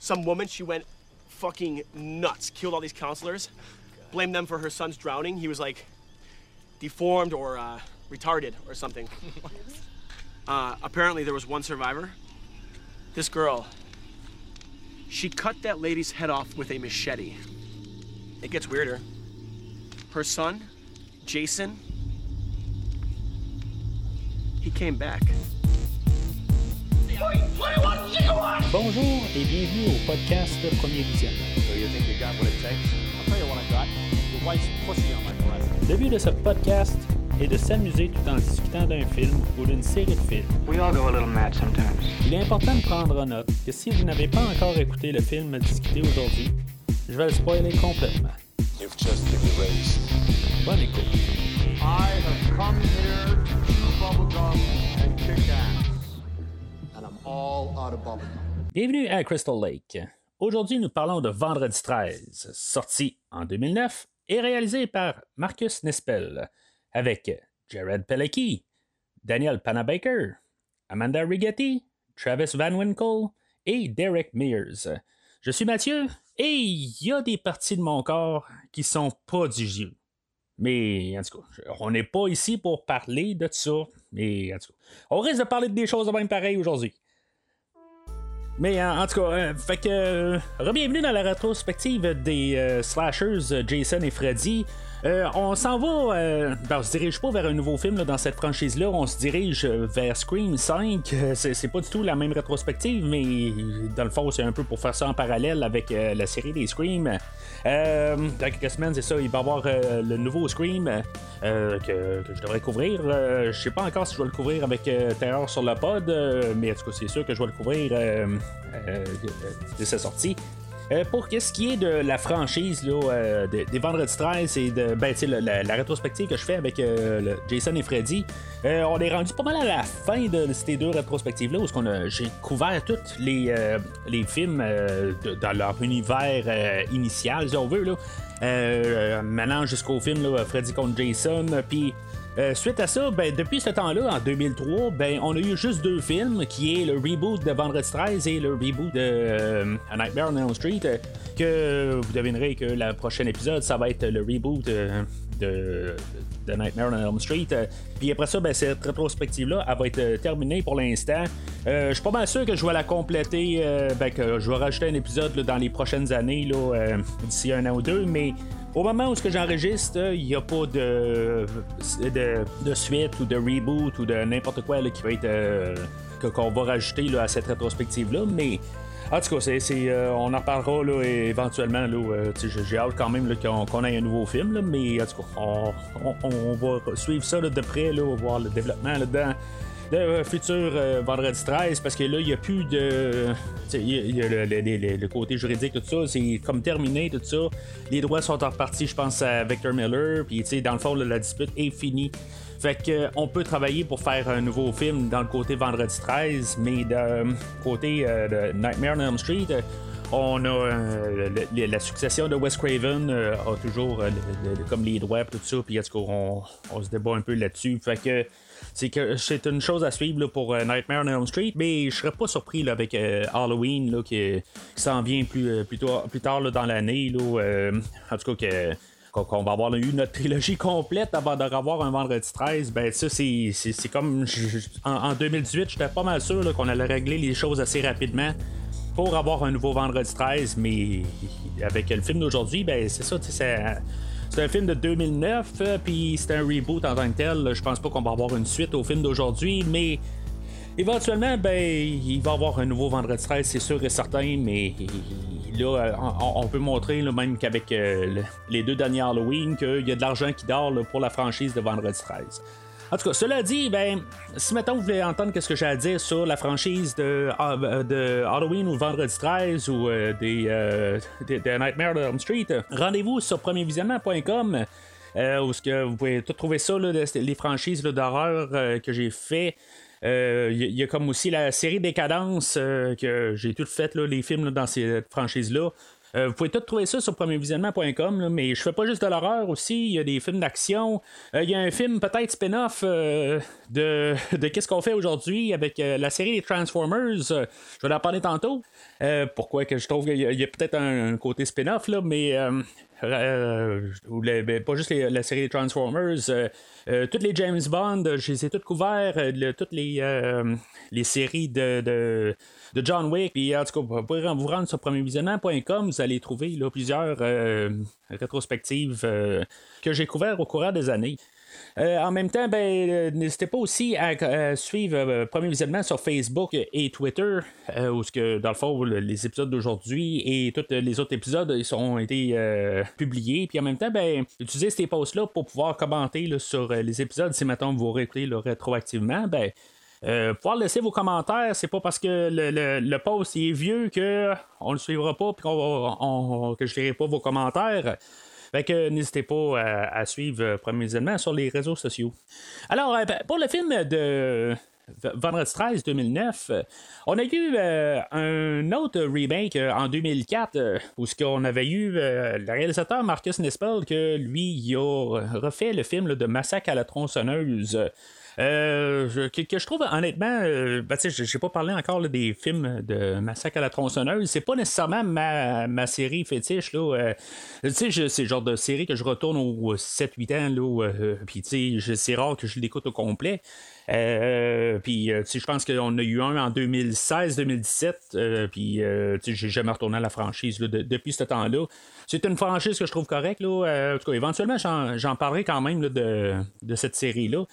some woman, she went fucking nuts, killed all these counselors, blamed them for her son's drowning. He was like deformed or uh, retarded or something. uh, apparently, there was one survivor. This girl, she cut that lady's head off with a machete. It gets weirder. Her son, Jason, he came back. Bonjour et bienvenue au podcast Premier Visionnement. So you think you got what it takes? I'll tell you what I got. Your wife's pussy on my breast. Le but de ce podcast est de s'amuser tout en discutant d'un film ou d'une série de films. We all go a little mad sometimes. Il est important de prendre en note que si vous n'avez pas encore écouté le film à discuter aujourd'hui, je vais le spoiler complètement. You've just been erased. Bonne écoute. I have come here to chew bubblegum and kick ass. Bienvenue à Crystal Lake. Aujourd'hui, nous parlons de Vendredi 13, sorti en 2009 et réalisé par Marcus Nispel, avec Jared Pelecki, Daniel Panabaker, Amanda Rigetti, Travis Van Winkle et Derek Mears. Je suis Mathieu et il y a des parties de mon corps qui sont pas du jeu. Mais en tout cas, on n'est pas ici pour parler de ça. Mais en tout cas, on risque de parler de des choses de même pareil aujourd'hui. Mais en, en tout cas, euh, fait que euh, bienvenue dans la rétrospective des euh, slashers euh, Jason et Freddy. Euh, on s'en va, euh, ben, on se dirige pas vers un nouveau film dans cette franchise-là, on se dirige euh, vers Scream 5. Euh, C'est, pas du tout la même rétrospective, mais dans le fond, c'est un peu pour faire ça en parallèle avec la série des Scream. Dans quelques semaines, c'est ça, il va y avoir le nouveau Scream que, que je devrais couvrir. Je sais pas encore si je vais le couvrir avec Terreur sur le pod, mais en tout cas, c'est sûr que je vais le couvrir de sa sortie. Euh, pour qu'est-ce qui est de la franchise là, euh, de- des Vendredi 13 et de ben, la, la- la rétrospective que je fais avec euh, Jason et Freddy, euh, on est rendu pas mal à la fin de ces deux rétrospectives-là où ce j'ai couvert tous les, les films dans leur univers initial, si on veut. Là. Maintenant jusqu'au film Freddy contre Jason, puis euh, suite à ça, ben, depuis ce temps-là, en 2003, ben, on a eu juste deux films, qui est le reboot de Vendredi 13 et le reboot de euh, A Nightmare on Elm Street, euh, que vous devinerez que le prochain épisode, ça va être le reboot de, de Nightmare on Elm Street. Puis après ça, ben, cette rétrospective-là, elle va être terminée pour l'instant. Euh, je suis pas mal sûr que je vais la compléter, ben, que je vais rajouter un épisode dans les prochaines années, là, d'ici un an ou deux, mais au moment où ce que j'enregistre, il n'y a pas de, de, suite ou de reboot ou de n'importe quoi là, qui va être euh, qu'on va rajouter là, à cette rétrospective-là, mais en tout cas, c'est, euh, on en parlera là, éventuellement. Euh, j'ai- hâte quand même qu'on, ait un nouveau film, mais en tout cas, on, on- on va suivre ça de près, là, voir le développement là-dedans de euh, futur euh, vendredi 13 parce que là il n'y a plus de il y a, le, côté juridique tout ça c'est comme terminé tout ça. Les droits sont en partie je pense à Victor Miller puis dans le fond là, la dispute est finie. Fait que euh, on peut travailler pour faire un nouveau film dans le côté vendredi 13 mais de côté de Nightmare on Elm Street on a le- la succession de Wes Craven a toujours comme les droits tout ça puis on, on se débat un peu là-dessus. Fait que c'est que c'est une chose à suivre pour euh, Nightmare on Elm Street, mais je serais pas surpris là, avec euh, Halloween là, qui, qui s'en vient plus, euh, plus, tard, dans l'année. euh, en tout cas, qu'on, va avoir eu notre trilogie complète avant de revoir un vendredi 13. Ben, ça, c'est, comme. en, en 2018, j'étais pas mal sûr qu'on allait régler les choses assez rapidement pour avoir un nouveau vendredi 13, mais avec le film d'aujourd'hui, ben c'est ça, ça- c'est un film de 2009, euh, puis c'est un reboot en tant que tel. Je pense pas qu'on va avoir une suite au film d'aujourd'hui, mais éventuellement, ben, il va y avoir un nouveau vendredi 13, c'est sûr et certain, mais là, on, peut montrer même qu'avec euh, le- les deux derniers Halloween, qu'il y a de l'argent qui dort pour la franchise de vendredi 13. En tout cas, cela dit, ben, si maintenant vous voulez entendre ce que j'ai à dire sur la franchise de, euh, Halloween ou Vendredi 13 ou euh, des, euh, des- de Nightmare on Street, rendez-vous sur premiervisionnement.com. Euh, où que vous pouvez tout trouver ça, là, les franchises d'horreur que j'ai fait. Il y, a- comme aussi la série Décadence que j'ai tout fait, là, les films dans ces franchises-là. Euh, vous pouvez tout trouver ça sur premiervisionnement.com, mais je fais pas juste de l'horreur aussi, il y a des films d'action. Euh, Il y a un film peut-être spin-off euh, de, de qu'est-ce qu'on fait aujourd'hui avec la série des Transformers. Je vais en parler tantôt. Pourquoi que je trouve qu'il y a, peut-être un, côté spin-off, là, mais ben, pas juste la série Transformers, toutes les James Bond, je les ai toutes couverts, toutes les, les séries de, de, John Wick, puis en tout cas, vous pouvez vous rendre sur premiervisionnement.com, vous allez trouver plusieurs rétrospectives que j'ai couvertes au courant des années. Euh, en même temps, ben, euh, n'hésitez pas aussi à, suivre euh, Premier Visionnement sur Facebook et Twitter, où que, dans le fond, les épisodes d'aujourd'hui et tous les autres épisodes ils ont été publiés. Puis en même temps, ben, utilisez ces posts-là pour pouvoir commenter sur les épisodes. Si maintenant vous réécoutez rétroactivement, ben, pouvoir laisser vos commentaires, c'est pas parce que le, post est vieux que on le suivra pas et que je verrai pas vos commentaires. Fait que n'hésitez pas à, suivre euh, Premier sur les réseaux sociaux. Alors, euh, pour le film de Vendredi 13 2009, on a eu euh, un autre remake en 2004 où ce qu'on avait eu le réalisateur Marcus Nispel que lui a refait le film de Massacre à la tronçonneuse. Euh, que, je trouve honnêtement, euh, ben, je n'ai pas parlé encore des films de Massacre à la tronçonneuse. C'est pas nécessairement ma, série fétiche. Là, euh, c'est le genre de série que je retourne aux 7-8 ans. Là, puis c'est rare que je l'écoute au complet. puis, je pense qu'on a eu un en 2016-2017. puis, j'ai jamais retourné à la franchise depuis ce temps-là. C'est une franchise que je trouve correcte. Là. en tout cas, éventuellement, j'en parlerai quand même de, de, cette série-là.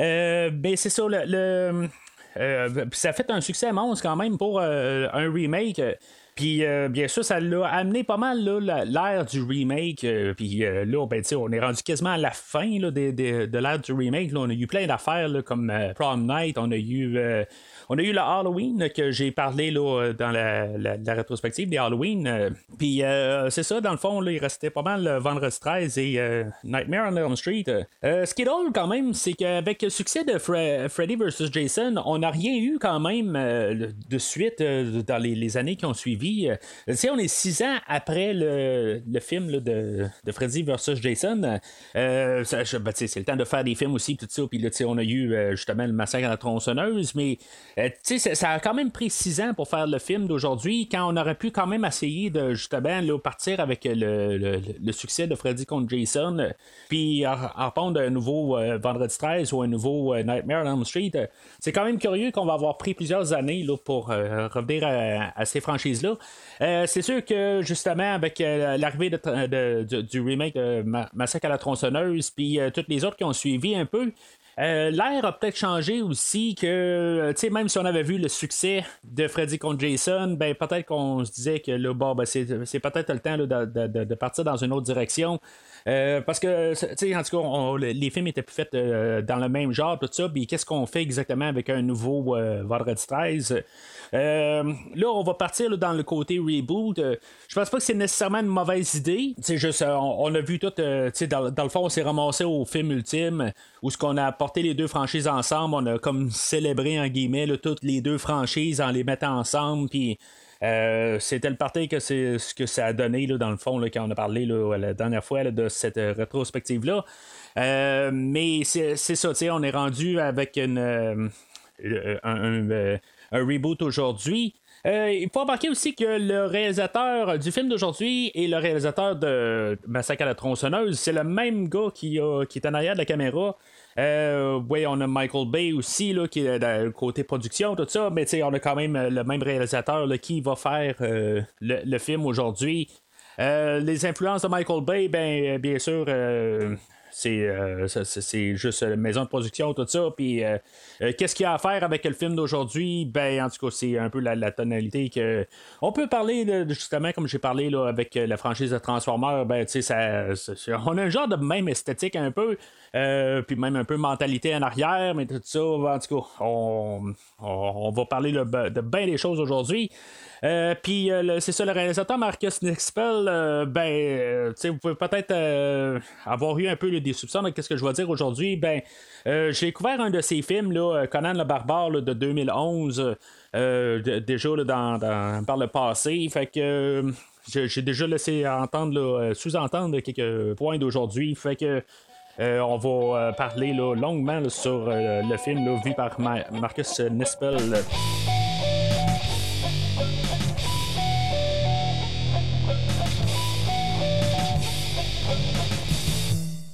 Euh, ben, c'est ça, le, euh, ça a fait un succès monstre quand même pour euh, un remake. Puis bien sûr, ça l'a amené pas mal l'ère du remake. Puis là, ben, on est rendu quasiment à la fin de, l'ère du remake. on a eu plein d'affaires comme Prom Night, on a eu on a eu le Halloween que j'ai parlé là, dans la, rétrospective des Halloween. Euh, puis euh, c'est ça, dans le fond, il restait pas mal Vendredi 13 et euh, Nightmare on Elm Street. ce qui est drôle quand même, c'est qu'avec le succès de Freddy vs. Jason, on n'a rien eu quand même de suite dans les, années qui ont suivi. tu on est six ans après le, film de, Freddy vs. Jason. Ben, c'est le temps de faire des films aussi, tout ça. Puis là, on a eu justement le massacre à la tronçonneuse, mais euh, ça a quand même pris six ans pour faire le film d'aujourd'hui, quand on aurait pu quand même essayer de justement partir avec le, succès de Freddy contre Jason, euh, puis reprendre un nouveau euh, Vendredi 13 ou un nouveau Nightmare on Elm Street. c'est quand même curieux qu'on va avoir pris plusieurs années là, pour revenir à, ces franchises-là. c'est sûr que justement, avec l'arrivée du remake de Massacre à la tronçonneuse, puis toutes les autres qui ont suivi un peu, euh, l'air a peut-être changé aussi que, euh, tu sais, même si on avait vu le succès de Freddy contre Jason, ben peut-être qu'on se disait que là, bon, ben, c'est, peut-être le temps de, partir dans une autre direction. Euh, parce que, tu sais, en tout cas, les films étaient plus faits dans le même genre, tout ça. Qu'est-ce qu'on fait exactement avec un nouveau Vendredi 13 Là, on va partir dans le côté reboot. je pense pas que c'est nécessairement une mauvaise idée. Juste, on, a vu tout, tu sais, dans, dans, le fond, on s'est ramassé au film ultime où ce qu'on a apporté les deux franchises ensemble, on a comme célébré en guillemets toutes les deux franchises en les mettant ensemble, puis euh, c'était le parti que c'est ce que ça a donné là, dans le fond quand on a parlé la dernière fois de cette euh, rétrospective là. Euh, mais c'est ça, on est rendu avec un, reboot aujourd'hui. il faut remarquer aussi que le réalisateur du film d'aujourd'hui et le réalisateur de Massacre à la tronçonneuse, c'est le même gars qui, qui est en arrière de la caméra. Euh, oui, on a Michael Bay aussi, là, qui est le côté production, tout ça, mais on a quand même euh, le même réalisateur qui va faire euh, le, film aujourd'hui. les influences de Michael Bay, ben, bien sûr, euh, c'est, juste la maison de production, tout ça. Puis euh, euh, qu'est-ce qu'il y a à faire avec le film d'aujourd'hui? Ben, en tout cas, c'est un peu la, tonalité que. On peut parler justement, comme j'ai parlé là, avec la franchise de Transformers, ben, tu sais, on a un genre de même esthétique un peu. puis même un peu mentalité en arrière, mais tout ça, en tout cas, on, va parler de bien des choses aujourd'hui. Euh, puis euh, c'est ça, le réalisateur Marcus Nixpel, euh, ben, vous pouvez peut-être avoir eu un peu des soupçons de ce que je vais dire aujourd'hui. Ben, j'ai découvert un de ses films, là, Conan le Barbare de 2011, déjà dans, par le passé. Fait que j'ai déjà laissé entendre, sous-entendre quelques points d'aujourd'hui. Fait que. on va parler longuement sur le film vu par Marcus Nispel.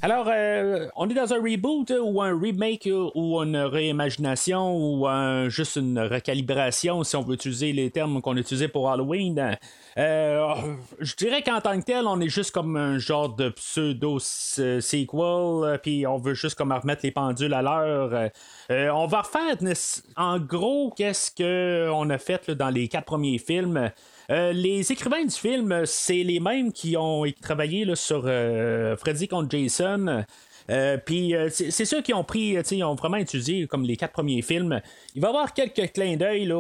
Alors, euh, on est dans un reboot euh, ou un remake euh, ou une réimagination ou juste une recalibration, si on veut utiliser les termes qu'on utilisait pour Halloween. je dirais qu'en tant que tel, on est juste comme un genre de pseudo-sequel, puis on veut juste comme remettre les pendules à l'heure. on va refaire en gros qu'est-ce qu'on a fait dans les quatre premiers films. Euh, les écrivains du film, c'est les mêmes qui ont travaillé sur euh, Freddy contre Jason. Euh, puis c'est ceux qui ont pris, ils ont vraiment étudié comme les quatre premiers films. Il va y avoir quelques clins d'œil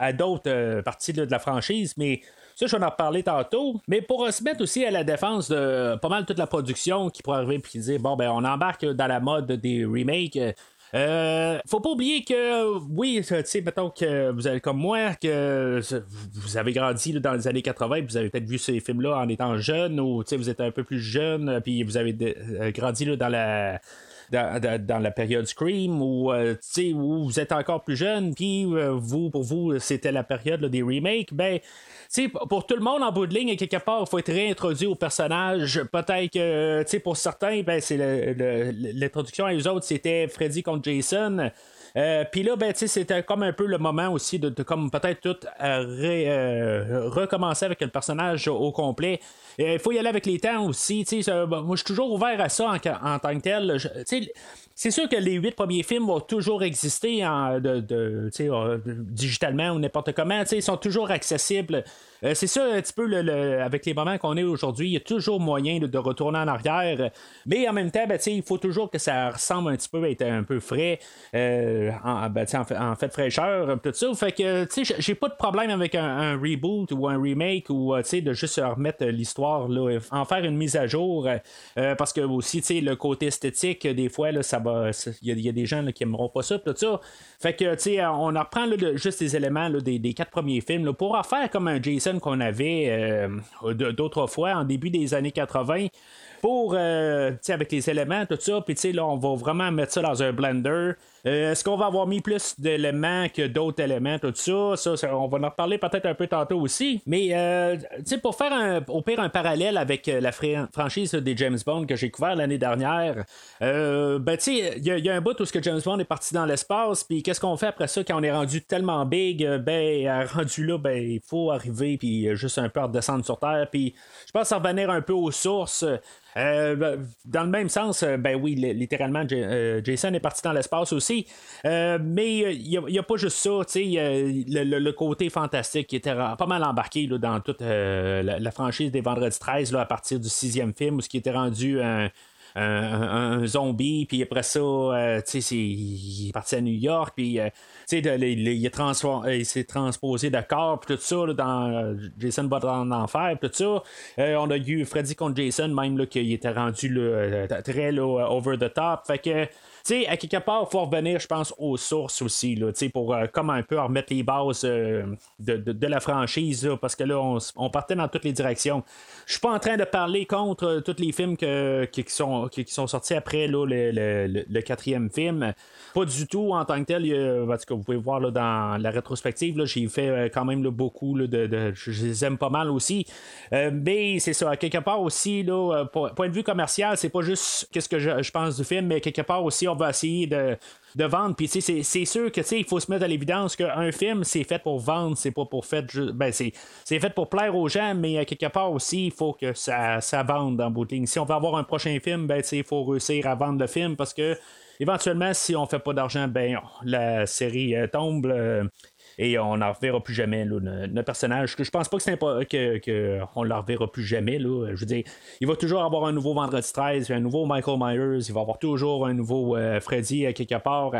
à d'autres parties de la franchise, mais ça, je vais en reparler tantôt. Mais pour se mettre aussi à la défense de pas mal toute la production qui pourrait arriver et dire bon, ben, on embarque dans la mode des remakes. Euh, faut pas oublier que, oui, tu sais, mettons que vous êtes comme moi, que vous avez grandi dans les années 80, vous avez peut-être vu ces films-là en étant jeune, ou vous êtes un peu plus jeune, puis vous avez euh, grandi dans la. Dans, la période Scream ou euh, où vous êtes encore plus jeune, puis vous, pour vous, c'était la période des remakes, ben pour tout le monde en bout de ligne, quelque part, il faut être réintroduit au personnage. Peut-être que pour certains, ben, c'est l'introduction à eux autres, c'était Freddy contre Jason. Euh, puis là, ben, c'était comme un peu le moment aussi de, comme peut-être tout euh, euh, recommencer avec le personnage au, complet. Il faut y aller avec les temps aussi. moi, je suis toujours ouvert à ça en, tant que tel. C'est sûr que les huit premiers films vont toujours exister en, de, digitalement ou n'importe comment. Ils sont toujours accessibles. c'est ça un petit peu le, avec les moments qu'on est aujourd'hui. Il y a toujours moyen de, retourner en arrière. Mais en même temps, ben, il faut toujours que ça ressemble un petit peu à être un peu frais. Ben, en, fait, fraîcheur, tout ça. Fait que, j'ai pas de problème avec un, reboot ou un remake ou, de juste remettre l'histoire, en faire une mise à jour. Euh, parce que aussi, le côté esthétique, des fois, là, ça va. Il y, a des gens qui aimeront pas ça, tout ça. Fait que, tu sais, on reprend juste les éléments des, quatre premiers films pour en faire comme un Jason qu'on avait euh, d'autres fois en début des années 80 pour, euh, avec les éléments, tout ça. Puis, là, on va vraiment mettre ça dans un blender. Euh, est-ce qu'on va avoir mis plus d'éléments que d'autres éléments, tout ça? ça? on va en reparler peut-être un peu tantôt aussi. Mais, euh, pour faire un, au pire un parallèle avec la franchise des James Bond que j'ai couvert l'année dernière, ben, tu sais, il y, a un bout où que James Bond est parti dans l'espace, puis qu'est-ce qu'on fait après ça quand on est rendu tellement big? Ben, rendu là, ben, il faut arriver, puis juste un peu redescendre sur Terre, puis je pense revenir un peu aux sources. Euh, ben, dans le même sens, euh, ben oui, littéralement, euh, Jason est parti dans l'espace aussi. Mais il n'y a, pas juste ça, le, le, côté fantastique qui était pas mal embarqué dans toute la, franchise des Vendredis 13 là, à partir du sixième film, où ce qui était rendu un zombie, puis après ça, euh, tu sais, il est parti à New York, puis euh, il, s'est transposé de corps, puis tout ça, dans euh, Jason va en enfer, tout ça. on a eu Freddy contre Jason, même, là, qu'il était rendu très là, over the top. Fait que sais, à quelque part, il faut revenir, je pense, aux sources aussi, là, pour euh, comme un peu remettre les bases euh, de, la franchise, parce que là, on, partait dans toutes les directions. Je suis pas en train de parler contre euh, tous les films qui, sont, qui, sont sortis après là, le, quatrième film. Pas du tout en tant que tel. parce que vous pouvez voir là, dans la rétrospective, j'ai fait quand même beaucoup de, Je les aime pas mal aussi. mais c'est ça, à quelque part aussi, là, point de vue commercial, c'est pas juste qu'est-ce que je, je, pense du film, mais quelque part aussi, on va essayer de, vendre. Puis c'est sûr que il faut se mettre à l'évidence qu'un film, c'est fait pour vendre, c'est pas pour fait. Ben, c'est fait pour plaire aux gens, mais à quelque part aussi, il faut que ça, ça vende en bout Si on veut avoir un prochain film, ben, il faut réussir à vendre le film parce que éventuellement, si on fait pas d'argent, ben la série euh, tombe. Euh, et on n'en reverra plus jamais le, personnage. Je pense pas que c'est qu'on que, on ne le reverra plus jamais. Là. Je veux dire, il va toujours avoir un nouveau Vendredi 13, un nouveau Michael Myers, il va avoir toujours un nouveau euh, Freddy à quelque part.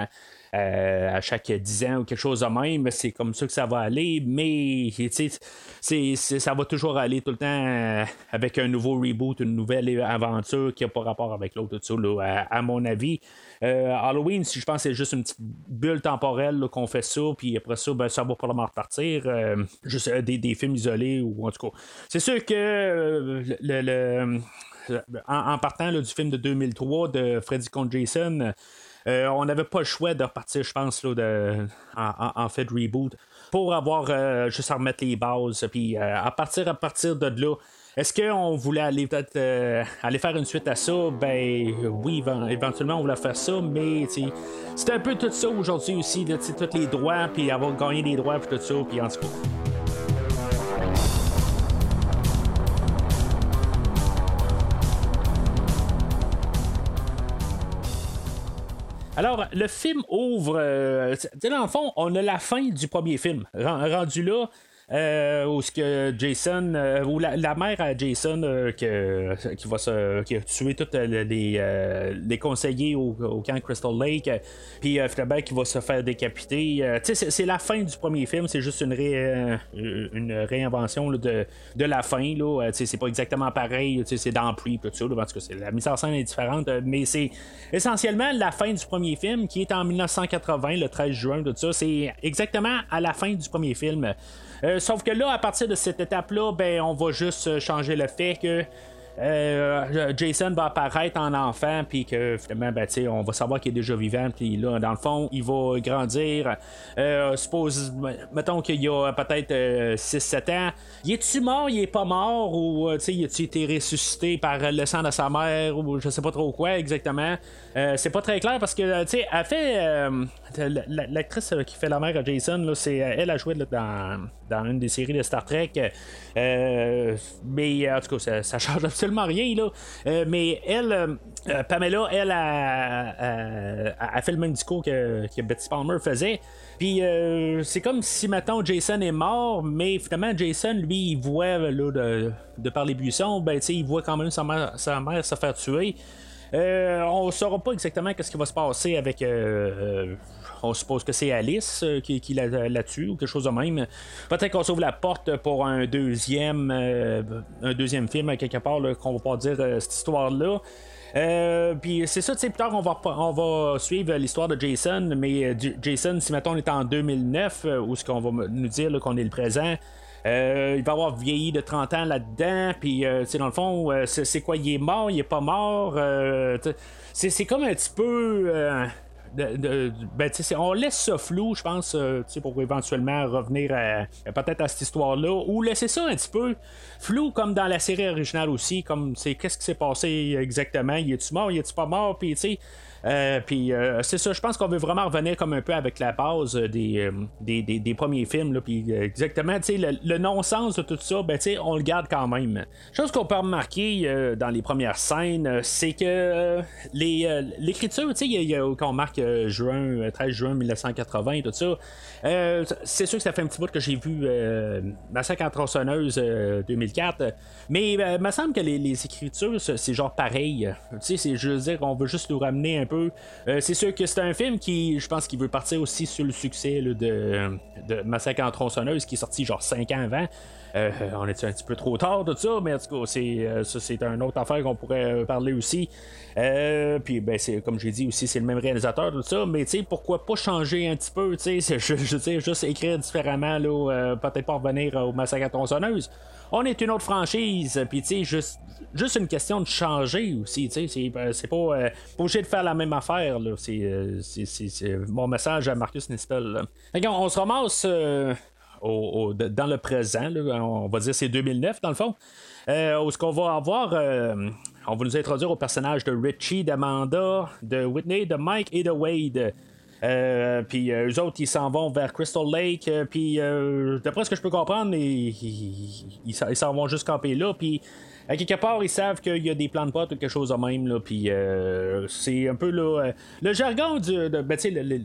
Euh, à chaque 10 ans ou quelque chose de même. C'est comme ça que ça va aller, mais c'est, ça va toujours aller tout le temps euh, avec un nouveau reboot, une nouvelle aventure qui n'a pas rapport avec l'autre, ça, à, mon avis. Euh, Halloween, si je pense c'est juste une petite bulle temporelle qu'on fait ça, puis après ça, ben, ça va probablement repartir. juste des, films isolés ou en tout cas. C'est sûr que le, en, partant du film de 2003 de Freddy contre Jason, euh, on n'avait pas le choix de repartir, je pense, là, de, en, fait, de reboot. pour avoir juste à remettre les bases. Puis à partir à partir de là, est-ce qu'on voulait aller peut-être aller faire une suite à ça? Ben oui, éventuellement on voulait faire ça, mais c'est un peu tout ça aujourd'hui aussi, tous les droits, puis avoir gagné des droits, puis tout ça, puis en tout cas. Alors, le film ouvre. Euh, dans le fond, on a la fin du premier film. Rendu là, euh, ce que Jason euh, ou la, mère à Jason euh, qui va se qui a tué tous les, les conseillers au, camp Crystal Lake puis finalement qui va se faire décapiter c'est la fin du premier film c'est juste une, une réinvention de, de la fin là c'est pas exactement pareil c'est dans Pre tout ça parce que la mise en scène est différente mais c'est essentiellement la fin du premier film qui est en 1980 le 13 juin tout ça c'est exactement à la fin du premier film euh, sauf que là, à partir de cette étape-là, ben, on va juste euh, changer le fait que euh, Jason va apparaître en enfant, puis que finalement, ben, on va savoir qu'il est déjà vivant, puis là, dans le fond, il va grandir. Euh, suppose, mettons qu'il y a peut-être 6-7 ans. Il est-tu mort, il est pas mort, ou il a-tu été ressuscité par le sang de sa mère, ou je sais pas trop quoi exactement. c'est pas très clair parce que, tu sais, fait l'actrice qui fait la mère à Jason, c'est, euh, elle a joué dans, dans, une des séries de Star Trek. Euh, mais en tout cas, ça, change absolument rien. Là. mais elle, Pamela, elle a, fait le même discours que, que Betty Palmer faisait. Puis c'est comme si maintenant Jason est mort, mais finalement Jason, lui, il voit là, de, de par les buissons, ben, il voit quand même sa mère, sa mère se faire tuer. on ne saura pas exactement ce qui va se passer avec on suppose que c'est Alice euh, qui, la, tue ou quelque chose de même. Peut-être qu'on s'ouvre la porte pour un deuxième, euh, un deuxième film quelque part qu'on va pas dire euh, cette histoire-là. puis c'est ça, tu sais, plus tard, on va, suivre l'histoire de Jason, mais Jason, si maintenant on est en 2009, où ce qu'on va nous dire qu'on est le présent, il va avoir vieilli de 30 ans là-dedans, puis sais dans le fond, c'est quoi, il est mort, il est pas mort, c'est comme un petit peu ben, on laisse ça flou, je pense, euh, pour éventuellement revenir peut-être à cette histoire-là, ou laisser ça un petit peu flou comme dans la série originale aussi, comme c'est qu'est-ce qui s'est passé exactement, il est-tu mort, il est-tu pas mort, puis tu sais. Euh, puis euh, c'est ça, je pense qu'on veut vraiment revenir comme un peu avec la base des, des, des, premiers films. Puis exactement, le, le non-sens de tout ça, ben, on le garde quand même. Chose qu'on peut remarquer dans les premières scènes, c'est que les, l'écriture, qu'on marque juin, 13 juin 1980, tout ça, c'est sûr que ça fait un petit bout que j'ai vu Massacre en tronçonneuse 2004, mais il me semble que les, les écritures, c'est genre pareil. Tu sais, c'est, je veux dire, on veut juste nous ramener un peu euh, c'est sûr que c'est un film qui, je pense, qu'il veut partir aussi sur le succès de, de Massacre en tronçonneuse qui est sorti genre 5 ans avant. Euh, on est un petit peu trop tard de ça, mais en tout cas, c'est, euh, ça, c'est une autre affaire qu'on pourrait parler aussi. puis, ben, c'est, comme j'ai dit aussi, c'est le même réalisateur, tout ça, mais tu sais, pourquoi pas changer un petit peu, tu sais, juste écrire différemment, là, peut-être pas revenir au Massacre à tronçonneuse on est une autre franchise, puis tu sais, juste, juste une question de changer aussi, tu sais, c'est, euh, pas, euh, obligé de faire la même affaire, là. C'est, euh, mon message à Marcus Nispel. on se ramasse dans le présent, on va dire c'est 2009 dans le fond, où ce qu'on va avoir on va nous introduire au personnage de Richie, d'Amanda, de Whitney, de Mike et de Wade. Euh, puis euh, eux autres, ils s'en vont vers Crystal Lake. Euh, puis d'après ce que je peux comprendre, ils s'en vont juste camper là. Puis à quelque part, ils savent qu'il y a des plans de potes ou quelque chose de même. Là, puis c'est un peu là, le jargon de, ben,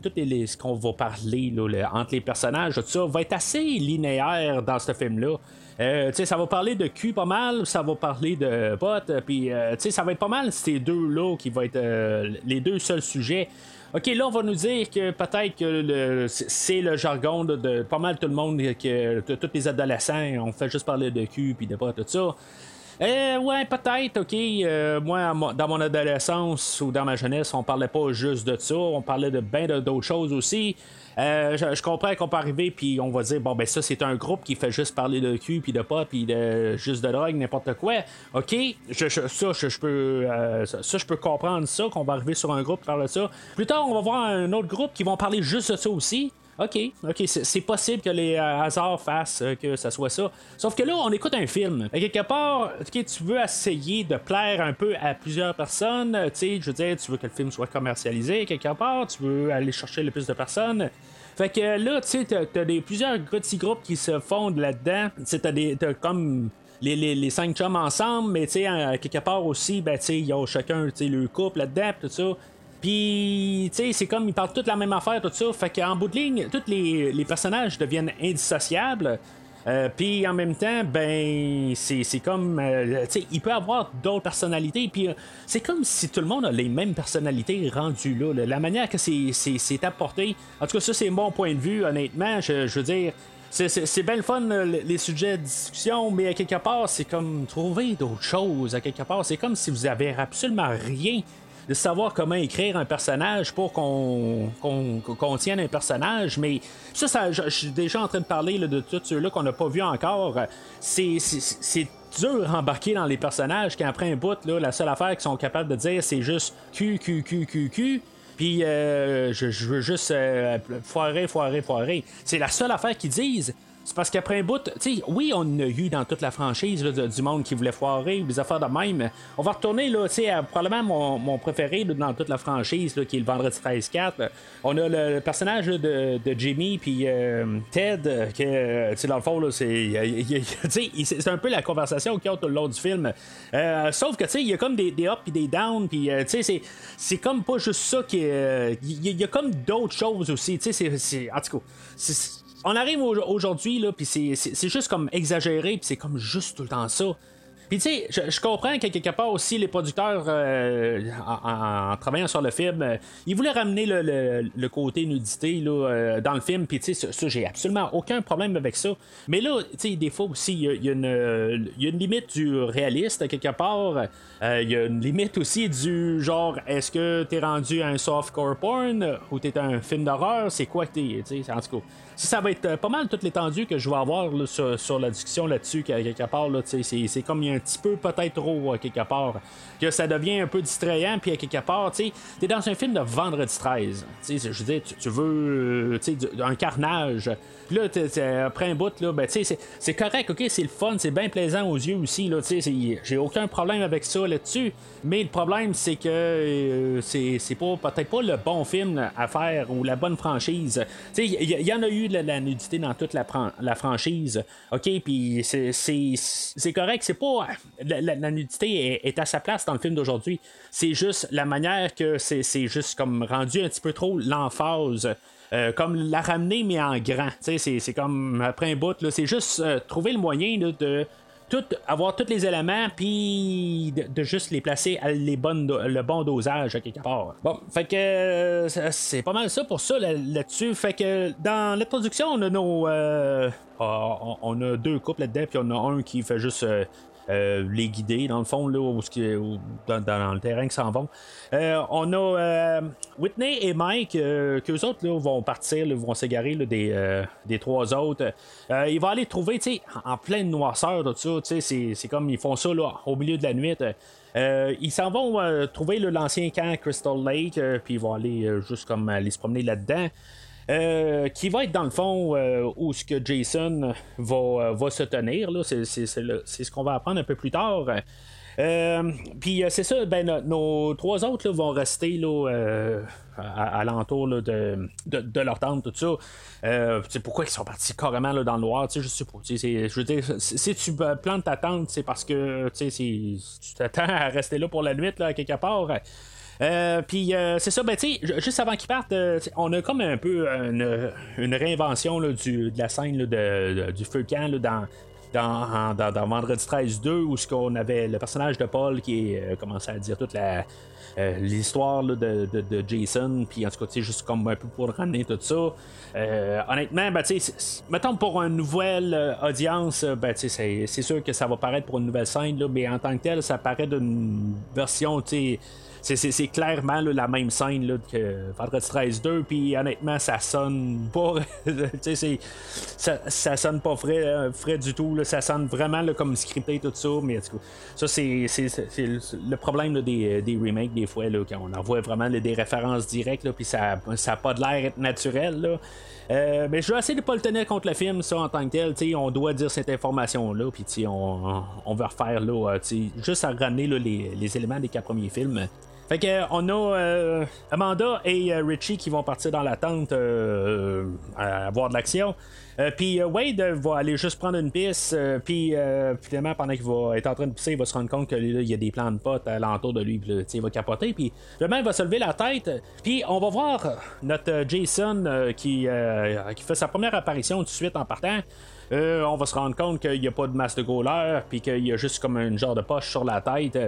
tout les, ce qu'on va parler là, entre les personnages, tout ça, va être assez linéaire dans ce film-là. Euh, ça va parler de cul pas mal, ça va parler de potes, puis ça va être pas mal ces deux-là qui vont être les deux seuls sujets. OK, là, on va nous dire que peut-être que c'est le jargon de, pas mal tout le monde, que tous les adolescents, on fait juste parler de cul puis de pas tout ça. Euh, ouais, peut-être, ok. Euh, moi, dans mon adolescence ou dans ma jeunesse, on parlait pas juste de ça, on parlait de bien d'autres choses aussi. Euh, je, comprends qu'on peut arriver puis on va dire bon ben ça c'est un groupe qui fait juste parler de cul puis de pas puis de juste de drogue n'importe quoi. Ok, je, ça je, peux euh, ça, je peux comprendre ça qu'on va arriver sur un groupe qui parle de ça. Plus tard on va voir un autre groupe qui vont parler juste de ça aussi. OK, OK, c'est possible que les euh, hasards fassent euh, que ça soit ça. Sauf que là, on écoute un film. Et quelque part, tu veux essayer de plaire un peu à plusieurs personnes. Tu sais, je veux dire, tu veux que le film soit commercialisé quelque part. Tu veux aller chercher le plus de personnes. Fait que là, tu sais, t'as, des, plusieurs petits groupes qui se fondent là-dedans. Tu sais, t'as, des, t'as comme les, les, les, cinq chums ensemble, mais tu sais, quelque part aussi, ben, tu sais, ils ont chacun, tu sais, le couple là-dedans, tout ça. Puis, tu sais, c'est comme ils parlent toutes la même affaire, tout ça. Fait qu'en bout de ligne, tous les, personnages deviennent indissociables. Euh, puis en même temps, ben, c'est comme. Euh, tu sais, il peut avoir d'autres personnalités. Puis euh, c'est comme si tout le monde a les mêmes personnalités rendues là. La manière que c'est apporté. En tout cas, ça, c'est mon point de vue, honnêtement. Je, je veux dire. C'est bien le fun, les sujets de discussion, mais à quelque part, c'est comme trouver d'autres choses. À quelque part, c'est comme si vous avez absolument rien de savoir comment écrire un personnage pour qu'on qu'on tienne un personnage. Mais ça, ça je, suis déjà en train de parler de tous ceux-là qu'on n'a pas vu encore. C'est dur d'embarquer dans les personnages qu'après un bout, là, la seule affaire qu'ils sont capables de dire, c'est juste Q, Q, Q, Q, Q. Puis euh, je, veux juste euh, foirer, foirer, foirer. C'est la seule affaire qu'ils disent. C'est parce qu'après un bout, tu oui, on a eu dans toute la franchise du monde qui voulait foirer ou des affaires de même. On va retourner, là, tu sais, probablement mon, préféré dans toute la franchise, qui est le Vendredi 13-4. On a le, personnage de, Jimmy puis euh, Ted, que, tu sais, dans le fond, c'est, c'est un peu la conversation qu'il y a tout le long du film. Euh, sauf que, tu sais, il y a comme des, des ups et des downs, puis, euh, tu sais, c'est comme pas juste ça qui Il y, a comme d'autres choses aussi, tu sais, c'est. En tout cas, on arrive aujourd'hui, là, puis c'est juste comme exagéré, puis c'est comme juste tout le temps ça. Puis tu sais, je, comprends que quelque part aussi les producteurs, euh, en, travaillant sur le film, euh, ils voulaient ramener le, côté nudité là, euh, dans le film. Puis tu sais, ça, j'ai absolument aucun problème avec ça. Mais là, tu sais, des fois aussi, il y, a une limite du réaliste quelque part. Il y a une limite aussi du genre, est-ce que t'es rendu un softcore porn ou t'es un film d'horreur? C'est quoi que t'es? En tout cas ça va être euh, pas mal toute l'étendue que je vais avoir sur, la discussion là-dessus, quelque part. Là, c'est, comme y a un petit peu peut-être trop, quelque part, que ça devient un peu distrayant, puis à quelque part, tu es dans un film de vendredi 13. Je veux dire, tu, veux euh, un carnage. Là, après un bout, là, ben, c'est, correct, ok, c'est le fun, c'est bien plaisant aux yeux aussi. Là, j'ai aucun problème avec ça là-dessus. Mais le problème, c'est que euh, c'est, peut-être pas le bon film à faire ou la bonne franchise. Il y, en a eu de la, nudité dans toute la, la franchise. OK, puis c'est correct. C'est pas. La, nudité est, à sa place dans le film d'aujourd'hui. C'est juste la manière que c'est juste comme rendu un petit peu trop l'emphase. Euh, comme la ramener mais en grand. C'est comme après un bout, c'est juste euh, trouver le moyen de tout, avoir tous les éléments, puis de, juste les placer à les bonnes le bon dosage à quelque part. Bon, fait que euh, c'est pas mal ça pour ça là-dessus. fait que dans la production, on a nos. Euh, ah, on, a deux couples là-dedans, puis on a un qui fait juste. Euh, les guider dans le fond là, où, dans, le terrain qui s'en vont. on a Whitney et Mike, qu'eux autres là, vont partir, vont s'égarer des, des trois autres. Euh, il va aller trouver, en pleine noirceur, tout ça, c'est comme ils font ça là, au milieu de la nuit. Euh, ils s'en vont euh, trouver l'ancien camp Crystal Lake, puis ils vont aller juste comme aller se promener là-dedans. Qui va être dans le fond où ce que Jason va, va se tenir. C'est, ce qu'on va apprendre un peu plus tard. puis c'est ça, ben, nos, trois autres vont rester là, à, l'entour de, de, leur tente, tout ça. Euh, pourquoi ils sont partis carrément là, dans le noir, je sais pas. Je veux dire, si tu plantes ta tente, c'est parce que tu t'attends à rester là pour la nuit, là, quelque part. Euh, puis euh, c'est ça, ben sais, juste avant qu'ils partent, euh, on a comme un peu une, réinvention du, de la scène de, du feu camp dans, dans, dans, Vendredi 13 2 où ce qu'on avait le personnage de Paul qui commençait à dire toute euh, l'histoire de, de, Jason, puis en tout cas, juste comme un peu pour ramener tout ça. Euh, honnêtement, ben, mettons pour une nouvelle euh, audience, ben, c'est, sûr que ça va paraître pour une nouvelle scène, là, mais en tant que tel, ça paraît d'une version, tu c'est clairement la même scène là, que Vendredi 13 2 puis honnêtement ça sonne pas ça, ça sonne pas frais, frais du tout là, ça sonne vraiment comme scripté tout ça, mais ça c'est, le problème des, des, remakes des fois, quand on envoie vraiment des références directes, puis ça n'a pas de l'air naturel. Euh, mais je vais essayer de pas le tenir contre le film, ça en tant que tel. On doit dire cette information-là, puis on, on va refaire là, juste à ramener les, les éléments des quatre premiers films. Fait que on a euh, Amanda et euh, Richie qui vont partir dans la tente euh, à avoir de l'action. puis Wade va aller juste prendre une piste. puis finalement, pendant qu'il va être en train de pisser, il va se rendre compte qu'il y a des plans de potes alentour de lui. Puis il va capoter. Puis finalement, il va se lever la tête. Puis on va voir notre Jason qui, qui fait sa première apparition tout de suite en partant. On va se rendre compte qu'il n'y a pas de masse de goaler, puis qu'il y a juste comme un genre de poche sur la tête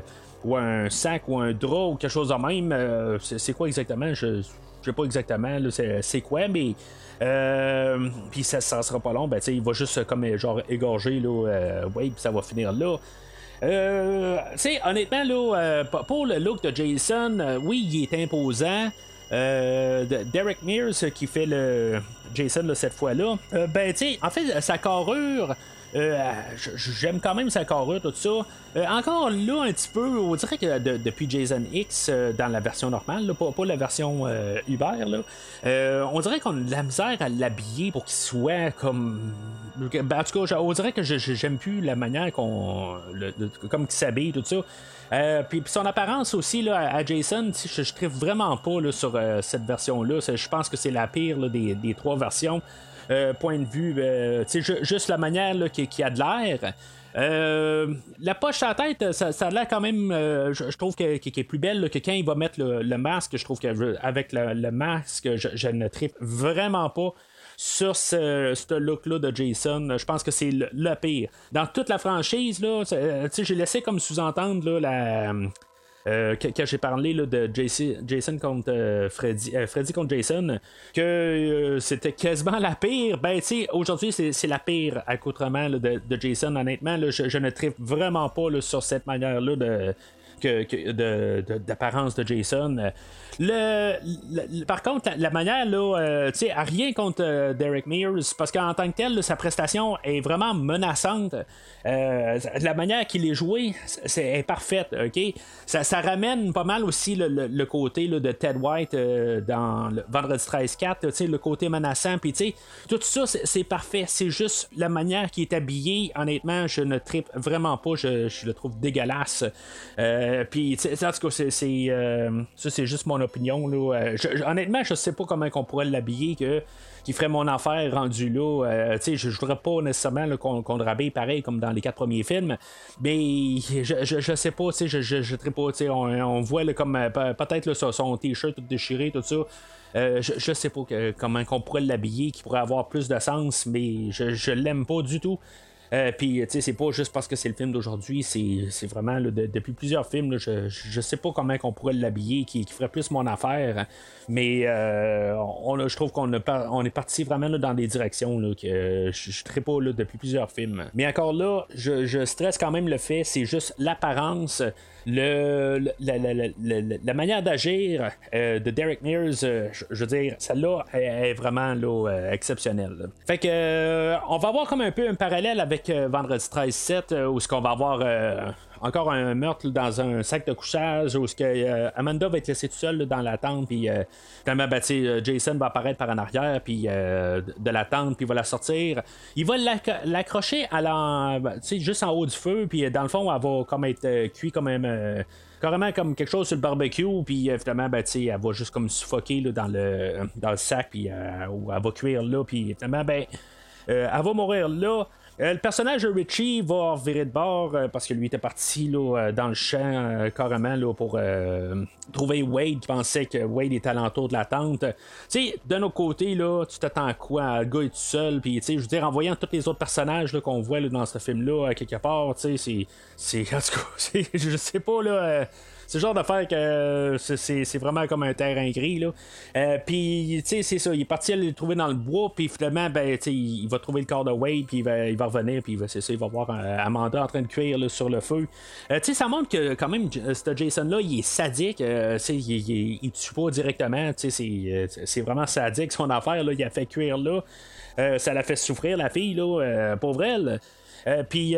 ou un sac ou un drap ou quelque chose de même. Euh, c'est quoi exactement? Je ne sais pas exactement c'est quoi, mais euh, puis ça, ça sera pas long, ben il va juste comme genre égorger là, euh, puis ça va finir là. Euh, honnêtement, là, pour le look de Jason, oui, il est imposant. Derek Mears qui fait le Jason cette fois-là, ben tu en fait, sa carrure, euh, j'aime quand même sa carrure, tout ça. Euh, encore là, un petit peu, on dirait que depuis Jason X, euh, dans la version normale, pas, la version Uber, là, on dirait qu'on a de la misère à l'habiller pour qu'il soit comme. Ben, en tout cas, on dirait que j'aime plus la manière qu'on. comme qu'il s'habille, tout ça. puis son apparence aussi là, à Jason, je, je vraiment pas là, sur cette version-là. Je pense que c'est la pire des, des, trois versions. Euh, point de vue, euh, juste la manière qu'il qui a de l'air. Euh, la poche à tête, ça, a l'air quand même, je, trouve qu'elle est plus belle que quand il va mettre le, masque. Je trouve qu'avec le, le, masque, je, ne tripe vraiment pas sur ce, look-là de Jason. Je pense que c'est le, pire. Dans toute la franchise, j'ai laissé comme sous-entendre la euh, quand j'ai parlé de Jason, contre euh, Freddy, euh, Freddy contre Jason, que c'était quasiment la pire. Ben, tu aujourd'hui, c'est la pire accoutrement de, de, Jason. Honnêtement, je, ne tripe vraiment pas sur cette manière-là de d'apparence de, Jason. Le, par contre, la, manière, euh, tu sais, à rien contre euh, Derek Mears, parce qu'en tant que tel, sa prestation est vraiment menaçante. Euh, la manière qu'il est joué, c'est est parfaite, ok? Ça, ramène pas mal aussi le, côté de Ted White dans le Vendredi 13-4, le côté menaçant, puis tu sais, tout ça, c'est parfait. C'est juste la manière qu'il est habillé, honnêtement, je ne tripe vraiment pas, je, je le trouve dégueulasse. Puis, en tout cas, c'est, ça, c'est juste mon opinion. Là. Euh, honnêtement, je sais pas comment on pourrait l'habiller que qui ferait mon affaire rendu là. Euh, je ne voudrais pas nécessairement qu'on, le pareil comme dans les quatre premiers films. Mais je, je, sais pas, je, je, je pas, on, on voit comme euh, peut-être son, t-shirt tout déchiré, tout ça. je, je sais pas comment qu'on pourrait l'habiller, qui pourrait avoir plus de sens, mais je, je l'aime pas du tout. Euh, puis, tu sais, c'est pas juste parce que c'est le film d'aujourd'hui, c'est vraiment depuis plusieurs films. je, je sais pas comment on pourrait l'habiller, qui, ferait plus mon affaire. Mais euh, on, je trouve qu'on on est parti vraiment dans des directions que je, je très pas depuis plusieurs films. Mais encore là, je, je stresse quand même le fait, c'est juste l'apparence le, la, manière d'agir euh, de Derek Mears, euh, je, veux dire, celle-là est, vraiment là, exceptionnelle. Fait que on va avoir comme un peu un parallèle avec Vendredi 13-7 où ce qu'on va avoir encore un meurtre dans un sac de couchage où que, euh, Amanda va être laissée toute seule dans la tente, puis euh, ben, euh, Jason va apparaître par en arrière puis de la tente, puis va la sortir. Il va l'accrocher à la, ben, juste en haut du feu, puis dans le fond, elle va comme être cuit comme un carrément comme quelque chose sur le barbecue, puis finalement, ben, elle va juste comme suffoquer dans, le, dans le sac, puis elle va cuire là, puis finalement, ben, elle va mourir là. Euh, le personnage de Richie va virer de bord euh, parce que lui était parti là, euh, dans le champ carrément là, pour trouver Wade qui pensait que Wade était alentour de la tente. Sais, d'un autre côté, là, tu t'attends à quoi? Le gars est tout seul, puis je veux dire, en voyant tous les autres personnages qu'on voit dans ce film-là, quelque part, c'est. En tout cas, je sais pas, là C'est le genre d'affaire que euh, c'est, vraiment comme un terrain gris. Là. Euh, puis, tu sais, c'est ça. Il est parti aller le trouver dans le bois, puis finalement, ben, tu sais, il va trouver le corps de Wade, puis il va, il va revenir, puis c'est ça, il va voir Amanda en train de cuire là, sur le feu. tu sais, ça montre que quand même, ce Jason-là, il est sadique. tu sais, il, il, tue pas directement. Tu sais, c'est, c'est vraiment sadique son affaire. Là. Il a fait cuire là. ça l'a fait souffrir, la fille, là, pauvre elle. puis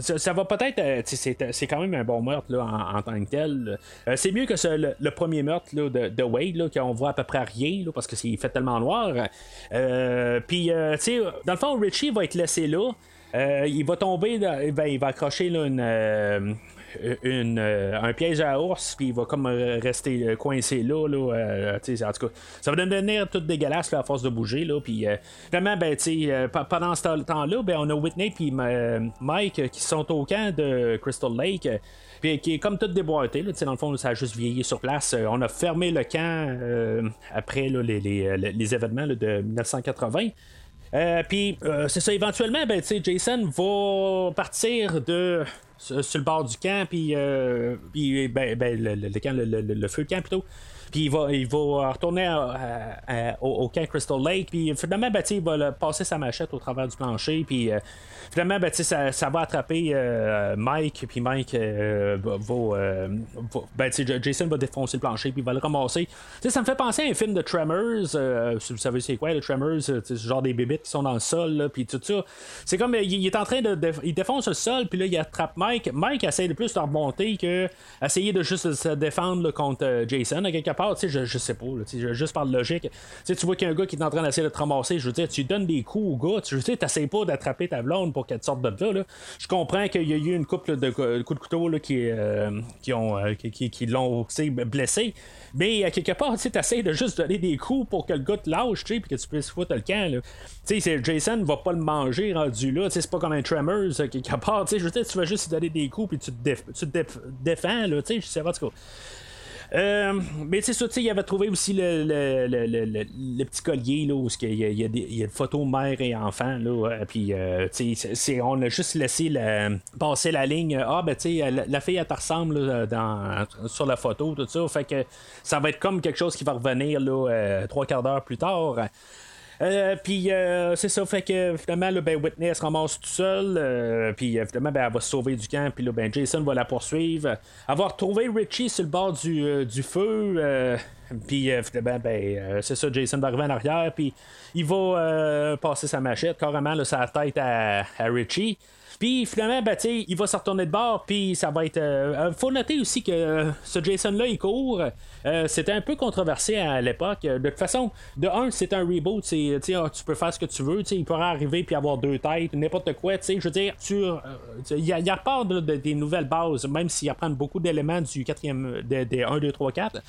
ça, va peut-être. Euh, c'est quand même un bon meurtre là, en, tant que tel. Euh, c'est mieux que le, premier meurtre là, de, de, Wade, qu'on voit à peu près rien, parce que fait tellement noir. Euh, puis, tu sais, dans le fond, Richie va être laissé là. il va tomber, ben, il va accrocher là, une, une, euh, un piège à ours, puis il va comme euh, rester euh, coincé là. là en tout cas, ça va devenir tout dégueulasse à force de bouger. Là, puis vraiment, ben, pendant ce temps-là, ben, on a Whitney et Mike qui sont au camp de Crystal Lake. Puis qui est comme tout déboîté, là, dans le fond, ça a juste vieilli sur place. on a fermé le camp après les, les, les, événements de 1980. Puis c'est ça, éventuellement, ben, Jason va partir de sur, le bord du camp, puis, euh, ben, ben, le, le, camp, le, feu de camp plutôt. Puis il va, il va retourner au, camp Crystal Lake. Puis finalement, ben, il va passer sa machette au travers du plancher. Puis euh, finalement, ben, ça, ça va attraper euh, Mike. Puis Mike euh, va, ben, Jason va défoncer le plancher. Puis il va le ramasser. ça me fait penser à un film de Tremors. si vous savez c'est quoi, le Tremors. c'est genre des bébites qui sont dans le sol. puis tout ça. C'est comme il, est en train de, Il défonce le sol. Puis là, il attrape Mike. Mike essaie de plus de remonter que essayer de juste se défendre contre Jason à quelque je, je sais pas, juste par logique. tu vois qu'il y a un gars qui est en train d'essayer de te ramasser, je veux dire, tu donnes des coups au gars, tu sais, t'essayes pas d'attraper ta blonde pour qu'elle sorte de là, Je comprends qu'il y a eu une couple de coups de couteau là, qui, euh, euh, qui, l'ont blessé. Mais quelque part, tu essaies de juste donner des coups pour que le gars te lâche, puis que tu puisses foutre le camp. Tu sais, Jason va pas le manger rendu là. C'est pas comme un Tremors, quelque part. Je veux tu vas juste lui donner des coups, puis tu te, tu défends, là. Je sais pas, en mais c'est ça, il avait trouvé aussi le, le, le, le, petit collier là, où il y, a, y a des, y a photos mère et enfant. Là, euh, puis euh, on a juste laissé passer la ligne. Ah, ben tu sais, la, fille, elle te ressemble dans, sur la photo, tout ça. Fait que ça va être comme quelque chose qui va revenir là, trois quarts d'heure plus tard. Euh, puis euh, c'est ça, fait que finalement, là, ben, Whitney se ramasse tout seul. Euh, puis finalement, ben, elle va se sauver du camp. Puis là, ben, Jason va la poursuivre. Elle va retrouver Richie sur le bord du, du feu. Puis finalement, ben, c'est ça, Jason va arriver en arrière. Puis il va passer sa machette carrément sa tête à, Richie. Puis finalement, ben, il va se retourner de bord, puis ça va être. Euh, faut noter aussi que euh, ce Jason-là, il court. Euh, c'était un peu controversé à l'époque. De toute façon, de un, c'est un reboot. Ah, tu peux faire ce que tu veux. Il pourrait arriver puis avoir deux têtes, n'importe quoi. Je veux dire, il y, a part de, des nouvelles bases, même s'ils apprennent beaucoup d'éléments du quatrième, des 1, 2, 3, 4.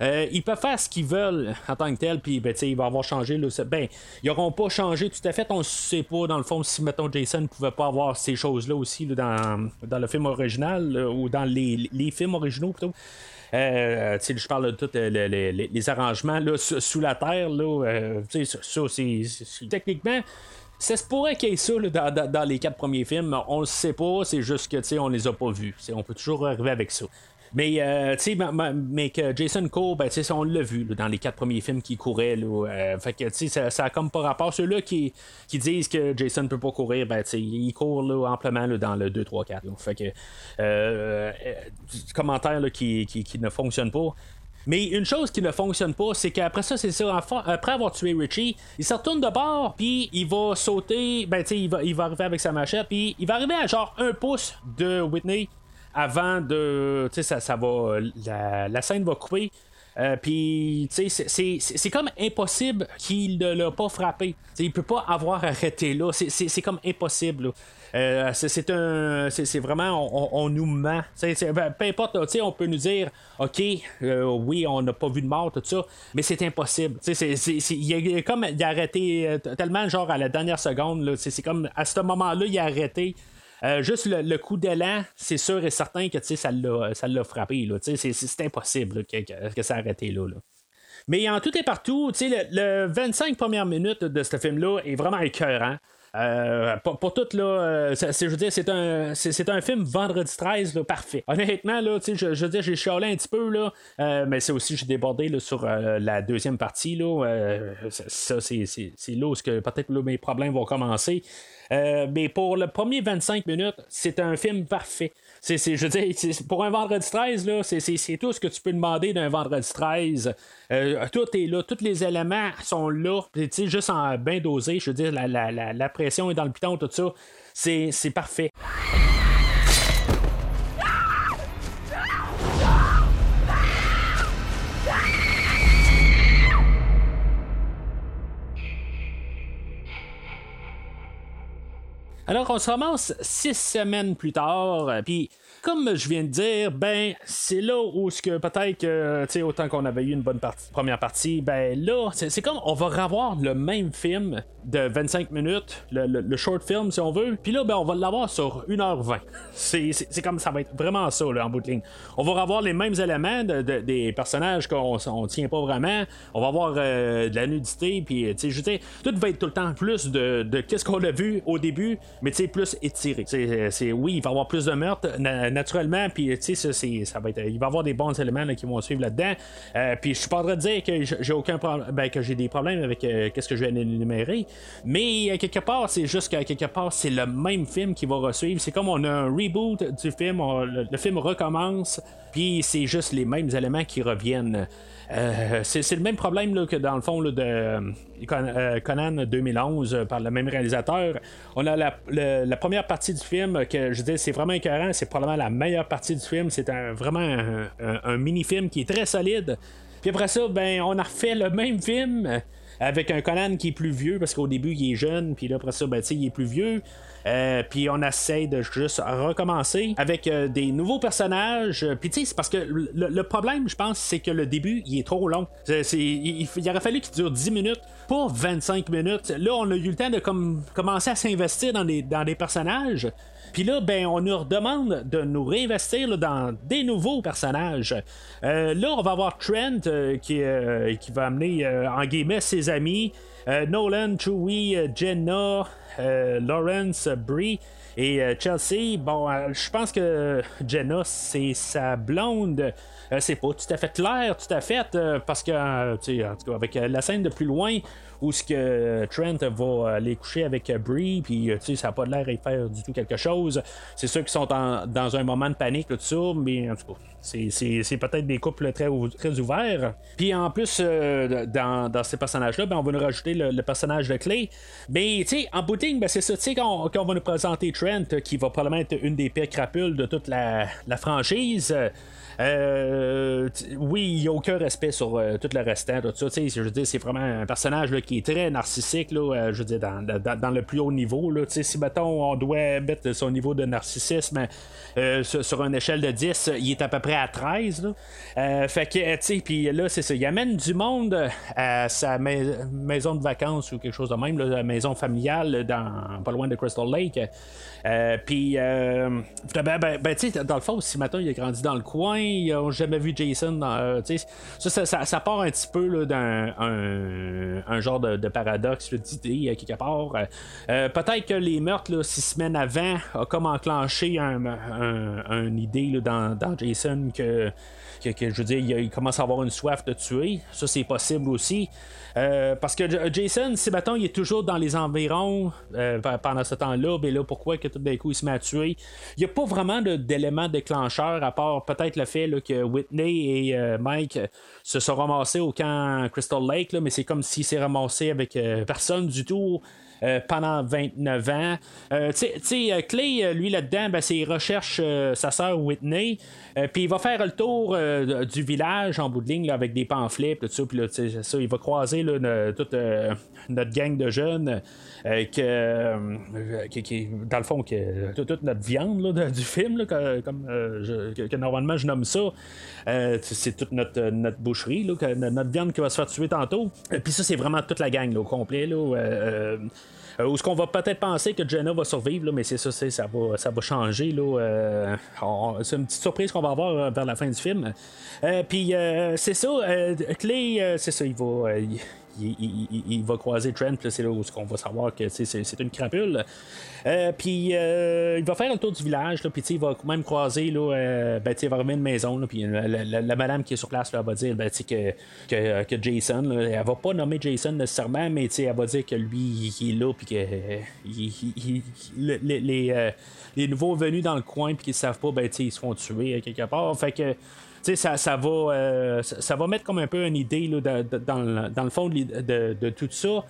Euh, ils peuvent faire ce qu'ils veulent en tant que tel, puis ben, va avoir changé. Ben, ils n'auront pas changé tout à fait. On ne sait pas, dans le fond, si mettons Jason ne pouvait pas avoir ces choses-là aussi dans, le film original ou dans les, films originaux plutôt. Euh, je parle de tous euh, les, arrangements sous, la terre. Euh, ça, c'est, techniquement, ça se pourrait qu'il y ait ça dans, dans, les quatre premiers films. On le sait pas, c'est juste que on les a pas vus. on peut toujours arriver avec ça. Mais, euh, tu sais, mais que Jason court, ben, on l'a vu dans les quatre premiers films qui couraient. Là, euh, fait que, sais, ça, a comme pas rapport. Ceux-là qui, qui disent que Jason ne peut pas courir, ben, il court là, amplement dans le 2, 3, 4. Fait que, euh, commentaire qui, qui, qui ne fonctionne pas. Mais une chose qui ne fonctionne pas, c'est qu'après ça, c'est ça, après avoir tué Richie, il se retourne de bord, puis il va sauter, ben tu il va, il va arriver avec sa machette, puis il va arriver à genre un pouce de Whitney, avant de. Tu sais, ça, ça va. La, scène va couper. Euh, puis, tu sais, c'est comme impossible qu'il ne l'a pas frappé. T'sais, il peut pas avoir arrêté là. C'est comme impossible. Euh, c'est un. C'est vraiment. On, nous ment. Ben, peu importe, on peut nous dire OK, euh, oui, on n'a pas vu de mort, tout ça, mais c'est impossible. Il a, comme. Il a arrêté tellement, genre, à la dernière seconde. C'est comme. À ce moment-là, il a arrêté. Euh, juste le, coup d'élan, c'est sûr et certain que ça l'a, frappé. c'est, impossible que, ça a arrêté là. Mais en tout et partout, le, le 25 premières minutes de ce film-là est vraiment écœurant. Euh, pour, pour tout, là, euh, je veux dire, c'est un, c'est, un film vendredi 13, là, parfait. Honnêtement, là, je, je veux dire, j'ai chialé un petit peu, là, euh, mais c'est aussi, j'ai débordé là, sur la deuxième partie, là. ça, c'est, là où que peut-être mes problèmes vont commencer. Mais pour le premier 25 minutes, c'est un film parfait. Je veux dire, pour un vendredi 13, là, c'est, tout ce que tu peux demander d'un vendredi 13. Euh, tout est là, tous les éléments sont là. Juste en bien dosé, je veux dire, la, la- la- la pression est dans le piton, tout ça. C'est parfait. Alors, on se ramasse six semaines plus tard, euh, puis comme je viens de dire, ben, c'est là où ce que peut-être que, tu sais, autant qu'on avait eu une bonne partie, première partie, ben là, c'est comme on va revoir le même film de 25 minutes, le, short film si on veut, puis là, ben, on va l'avoir sur 1h20. C'est comme ça va être vraiment ça, là, en bout de ligne. On va revoir les mêmes éléments de- de- des personnages qu'on on tient pas vraiment, on va avoir euh, de la nudité, puis, tu sais, je tout va être tout le temps plus de, de qu'est-ce qu'on a vu au début, mais tu sais, plus étiré. C'est, c'est- oui, il va y avoir plus de meurtres na- naturellement, puis tu sais, ça, il va y avoir des bons éléments qui vont suivre là-dedans. Euh, puis je suis pas en train de dire que j'ai aucun problème, que j'ai des problèmes avec euh, qu'est-ce que je viens d'énumérer, mais euh, quelque part, c'est juste qu'à quelque part, c'est le même film qui va resuivre. C'est comme on a un reboot du film, le, le film recommence, puis c'est juste les mêmes éléments qui reviennent. Euh, c'est, le même problème là, que dans le fond de euh, euh, Conan 2011 euh, par le même réalisateur. On a la, première partie du film que je dis c'est vraiment écœurant, c'est probablement la meilleure partie du film. C'est vraiment un, un- mini-film qui est très solide. Puis après ça, ben on a refait le même film avec un Conan qui est plus vieux parce qu'au début il est jeune, puis là après ça, ben, il est plus vieux. Euh, puis on essaie de juste recommencer avec euh, des nouveaux personnages. Puis tu sais, c'est parce que le, problème, je pense, c'est que le début, il est trop long. Il, aurait fallu qu'il dure 10 minutes, pas 25 minutes. Là, on a eu le temps de comme, commencer à s'investir dans des, personnages. Puis là, ben, on nous redemande de nous réinvestir dans des nouveaux personnages. Euh, là, on va avoir Trent qui, qui va amener, en guillemets, ses amis. Nolan, Chewie, Jenna, euh, Lawrence, Brie et euh, Chelsea. Bon, euh, je pense que Jenna, c'est sa blonde. C'est pas tout à fait clair, tout à fait, parce que, tu sais, en tout cas, avec la scène de plus loin, où ce que Trent va aller coucher avec Brie, puis euh, ça n'a pas l'air d'y faire du tout quelque chose. C'est sûr qu'ils sont dans un moment de panique, tout ça, mais en tout cas, c'est, peut-être des couples très, très ouverts. Puis en plus, euh, dans, dans ces personnages-là, ben, on va nous rajouter le, personnage de Clay. Mais tu sais, en bout de ben, c'est ça, tu sais, va nous présenter Trent, qui va probablement être une des pires crapules de toute la franchise. Euh, oui, il n'y a aucun respect sur euh, tout le restant, Je c'est vraiment un personnage là, qui est très narcissique, là, euh, je veux dire, dans, le plus haut niveau. Là, si, mettons, on doit mettre son niveau de narcissisme sur, une échelle de 10, il est à peu près à 13. Là. Euh, fait que, tu puis là, c'est ça. Il amène du monde à sa mais- maison de vacances ou quelque chose de même, la maison familiale dans, pas loin de Crystal Lake. Puis, ben, ben, ben, tu sais, dans le fond, si maintenant il a grandi dans le coin, ils n'ont jamais vu Jason. Dans, euh, ça, ça, ça- part un petit peu d'un un, genre de, paradoxe d'idée euh, quelque part. Euh, Peut-être que les meurtres, six semaines avant, a comme enclenché un, un- une idée dans, dans Jason que, que, je veux dire, il, commence à avoir une soif de tuer. Ça, c'est possible aussi. Euh, parce que Jason, si mettons, il est toujours dans les environs euh, pe- pendant ce temps-là, ben là, pourquoi que tout d'un coup il se met à tuer? Il n'y a pas vraiment de- d'élément déclencheur à part peut-être le fait que Whitney et euh, Mike se sont ramassés au camp Crystal Lake, mais c'est comme s'il s'est ramassé avec personne du tout. pendant 29 ans. Tu sais- Clay, lui, là-dedans, ben, il recherche sa sœur Whitney. Euh, puis il va faire le tour euh, du village en bout de ligne là, avec des pamphlets, tout ça. Puis là, ça, il va croiser là, toute euh, notre gang de jeunes. que, qui, dans le fond, que, toute, notre viande du film, là, que, comme que, normalement je nomme ça, c'est toute notre, notre boucherie, notre viande qui va se faire tuer tantôt. Puis ça, c'est vraiment toute la gang au complet. Là, où ce qu'on va peut-être penser que Jenna va survivre, là, mais c'est ça, ça va, changer. Euh, c'est une petite surprise qu'on va avoir euh, vers la fin du film. Euh, Puis euh, c'est ça, euh, Clay, euh, c'est ça, il va. euh, il- va croiser Trent, c'est là où on va savoir que c'est une crapule. Euh, puis il va faire le tour du village, puis il va même croiser, là, ben, il va remettre une maison, puis la, madame qui est sur place là, va dire ben, que, que, que, Jason, elle va pas nommer Jason nécessairement, mais elle va dire que lui, il, est là, puis que les, les, nouveaux venus dans le coin, puis qu'ils savent pas, ben, ils se font tuer quelque part. Que ça, ça, va, euh, ça, va mettre comme un peu une idée là, dans, le fond de, tout ça.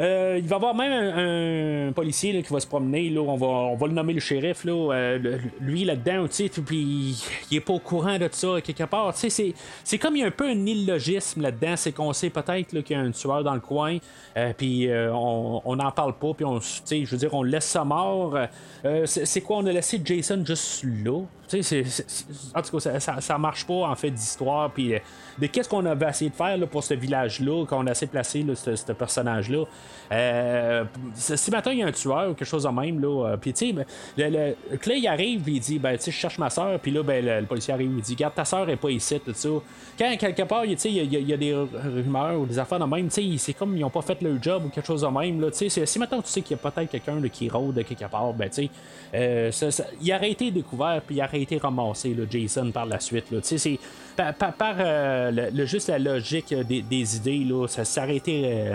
Euh, il va y avoir même un, policier qui va se promener. Là, on, va, on va le nommer le shérif. Là, euh, lui là-dedans, puis il est pas au courant de ça quelque part. C'est, c'est comme il y a un peu un illogisme là-dedans. C'est qu'on sait peut-être qu'il y a un tueur dans le coin, puis on n'en parle pas, puis on, je veux dire, on laisse ça mort. c'est, quoi? On a laissé Jason juste là en tout cas, ça, ça, marche pas en fait d'histoire. Puis euh, de qu'est-ce qu'on avait essayé de faire pour ce village-là, qu'on a essayé de placer ce, personnage-là. Euh, si maintenant il y a un tueur ou quelque chose de même, là, euh, puis tu sais, ben, le, Clay arrive, il dit, ben tu sais, je cherche ma soeur, puis là, ben, le, policier arrive, il dit, garde ta soeur est pas ici, tout ça. Quand quelque part, il y, y, a des rumeurs ou des affaires de même, tu sais, c'est comme ils ont pas fait leur job ou quelque chose de même, là, tu sais, si maintenant tu sais qu'il y a peut-être quelqu'un qui rôde quelque part, ben tu sais, il aurait été découvert, puis il aurait été ramassé, le Jason, par la suite, tu sais, c'est par, par, le, juste la logique des, idées, là, ça s'arrêtait.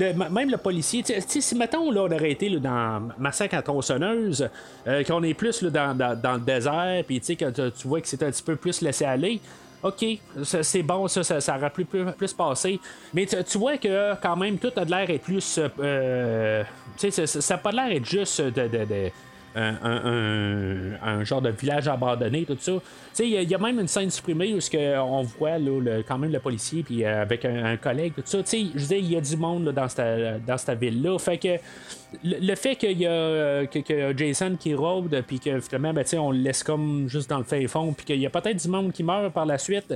Euh, même le policier, si mettons là, on aurait été dans Massacre à tronçonneuse, euh, qu'on est plus dans, dans, le désert, puis que tu vois que c'est un petit peu plus laissé aller. OK, c'est bon, ça, ça, aurait plus, plus, plus passé. Mais tu vois que quand même, tout a de l'air être plus. Euh, ça n'a pas l'air être juste de un, genre de village abandonné, tout ça. Il y, a même une scène supprimée où on voit là, quand même le policier puis euh, avec un, collègue, tout ça. Je veux il y a du monde dans cette, dans cette ville-là. Fait que le, fait qu'il y a euh, que, Jason qui rôde, puis que finalement, ben, on le laisse comme juste dans le fin fond, puis qu'il y a peut-être du monde qui meurt par la suite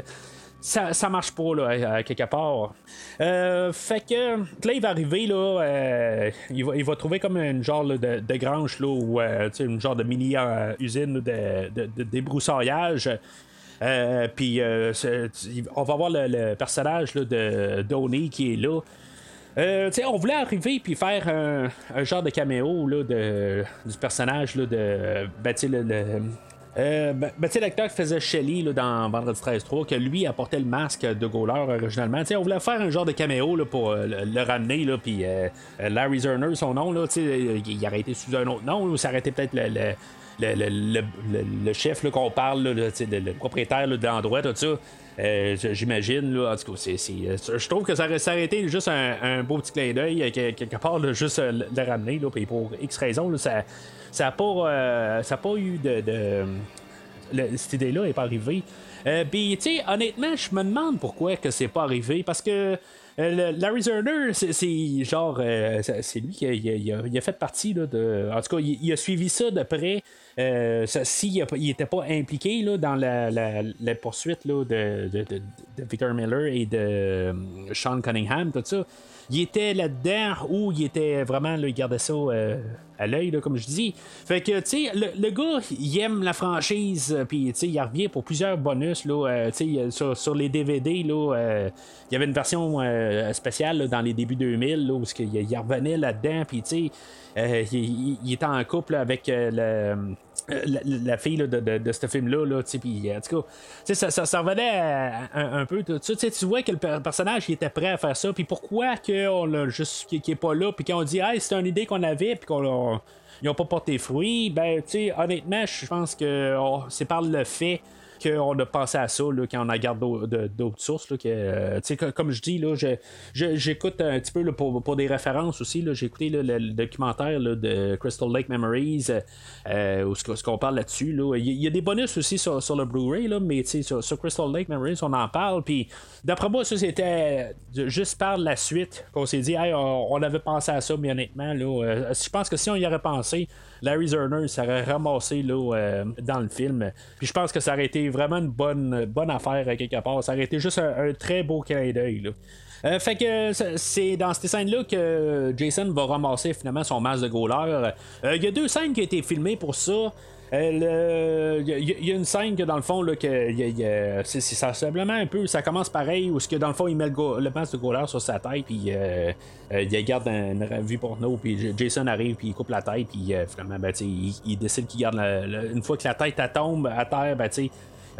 ça, ça marche pas là, à, quelque part. Euh, fait que là, il va arriver, là, euh, il, va, il va trouver comme une genre de, de, grange, là, ou euh, une genre de mini usine de, de, débroussaillage. puis on va voir le, personnage là, de Donnie qui est là. on voulait arriver puis faire un, genre de caméo là, de, du personnage là, de ben, le, euh, ben, ben, l'acteur qui faisait Shelly là, dans Vendredi 13-3, que lui apportait le masque de Gauler originalement. sais on voulait faire un genre de caméo là, pour euh, le, ramener, là, puis euh, Larry Zerner, son nom, là, il aurait été sous un autre nom, ou ça aurait peut-être le, le, le, chef qu'on parle, là, le, propriétaire de l'endroit, tout ça. J'imagine, là, en tout cas, je trouve que ça aurait été juste un, beau petit clin d'œil, quelque part, juste le ramener, là, puis pour X raisons, ça, ça n'a pas, euh, pas eu de. cette idée-là n'est pas arrivée. Euh, tu sais, honnêtement, je me demande pourquoi que c'est pas arrivé. Parce que euh, Larry Zerner, c'est genre. Euh, c'est lui qui a, fait partie là, de. En tout cas, il, a suivi ça de près. S'il n'était pas impliqué là, dans la, poursuite de, Victor Miller et de Sean Cunningham, tout ça il était là-dedans ou il était vraiment, là, il gardait ça à l'œil, comme je dis. Fait que, tu sais, le, gars, il aime la franchise, euh, puis, tu sais, il revient pour plusieurs bonus, là, euh, tu sais, sur, sur, les DVD, là, il y avait une version spéciale dans les débuts 2000, là, où il, revenait là-dedans, puis, tu sais, il, était en couple avec le euh, la, fille de, de, ce film-là, là, puis en tout cas, ça, ça, revenait un, peu tout ça. Tu vois que le personnage il était prêt à faire ça, puis pourquoi qu'on l'a juste pas là, puis qu'on dit hey, c'est une idée qu'on avait, puis qu'on ils ont pas porté fruit, ben tu sais, honnêtement, je pense que oh, c'est par le fait qu'on a pensé à ça là, quand on regarde d'autres sources. Là, que, euh, comme je dis, là, j'écoute un petit peu pour, pour, des références aussi. J'ai écouté le, documentaire de Crystal Lake Memories, euh, où ce, qu'on parle là-dessus. Il y, a des bonus aussi sur, le Blu-ray, mais sur, sur Crystal Lake Memories, on en parle. Puis d'après moi, ça c'était juste par la suite qu'on s'est dit, on, avait pensé à ça, mais honnêtement, là, euh, je pense que si on y aurait pensé, Larry Zerner s'aurait ramassé là, euh, dans le film. Puis je pense que ça aurait été vraiment une bonne, bonne affaire quelque part. Ça aurait été juste un, très beau clin d'œil. Euh, fait que c'est dans cette scène-là que Jason va ramasser finalement son masque de goaler. Euh, il y a deux scènes qui ont été filmées pour ça. Il y, a une scène que dans le fond, que c'est, simplement un peu. Ça commence pareil, où ce que dans le fond, il met le, masque de Goller sur sa tête, puis il garde une, revue porno, puis Jason arrive, puis il coupe la tête, puis finalement, ben, il, il, décide qu'il garde une fois que la tête tombe à terre, ben,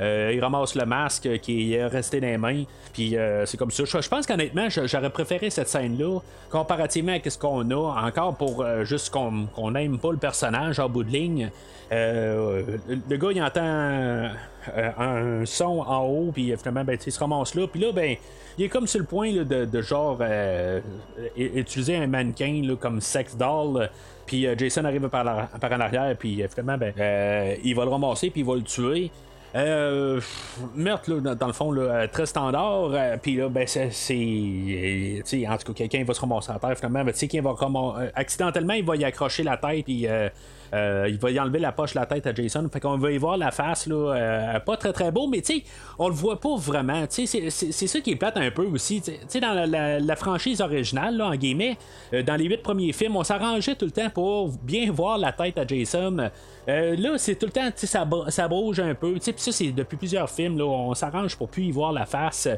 euh, il ramasse le masque qui est resté dans les mains. Puis euh, c'est comme ça. Je, pense qu'honnêtement, j'aurais préféré cette scène-là comparativement à ce qu'on a. Encore pour euh, juste qu'on n'aime pas le personnage en bout de ligne. le gars, il entend un son en haut, puis finalement, ben, il se ramasse là. Puis là, ben, il est comme sur le point de, genre utiliser un mannequin comme sex doll. Puis Jason arrive par, en arrière, puis finalement, ben, il va le ramasser, puis il va le tuer. Euh, meurtre, là, dans, le fond, là, euh, très standard. Euh, puis là, ben, c'est. En tout cas, quelqu'un va se ramasser à terre, finalement. Mais tu sais, va. Euh, accidentellement, il va y accrocher la tête, puis euh, il va y enlever la poche, la tête à Jason. Fait qu'on va y voir la face, là, euh, pas très très beau, mais tu sais, on le voit pas vraiment. C'est, ça qui est plate un peu aussi. Tu sais, dans la, franchise originale, là, en guillemets, euh, dans les huit premiers films, on s'arrangeait tout le temps pour bien voir la tête à Jason. là, c'est tout le temps, ça, ça bouge un peu. Puis ça, c'est depuis plusieurs films, là, on s'arrange pour plus y voir la face.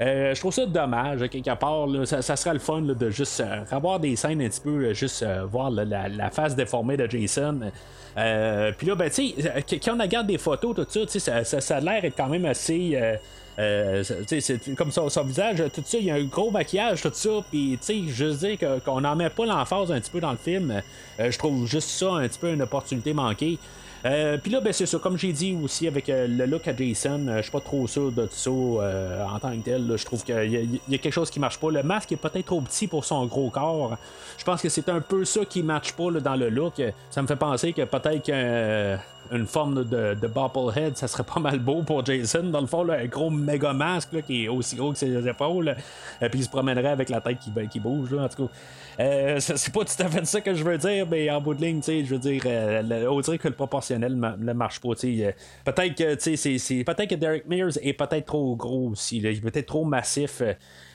je trouve ça dommage, quelque part. Là, ça, ça sera le fun de juste avoir des scènes un petit peu, juste voir la, la, face déformée de Jason. Euh, puis là, ben, tu sais, euh, quand on regarde des photos, tout ça, ça, ça, a l'air d'être quand même assez. Euh, c'est comme ça, son visage, tout ça, il y a un gros maquillage, tout ça, puis tu sais, je dire qu'on n'en met pas l'emphase un petit peu dans le film, je trouve juste ça un petit peu une opportunité manquée. Euh, Puis là, ben, c'est ça, comme j'ai dit aussi avec euh, le look à Jason, euh, je suis pas trop sûr de ça euh, en tant que tel. Je trouve qu'il y, y, a quelque chose qui marche pas. Le masque est peut-être trop petit pour son gros corps. Je pense que c'est un peu ça qui marche pas dans le look. Ça me fait penser que peut-être qu'un une forme de, de bobblehead, ça serait pas mal beau pour Jason. Dans le fond, là, un gros méga masque qui est aussi gros que ses épaules. et puis il se promènerait avec la tête qui, qui bouge. Là, en tout cas, euh, c'est pas tout à fait ça que je veux dire, mais en bout de ligne, je veux dire, euh, on dirait que le proportionnel ne marche pas. Euh, peut-être que, c'est, peut-être que Derek Mears est peut-être trop gros aussi. il est peut-être trop massif.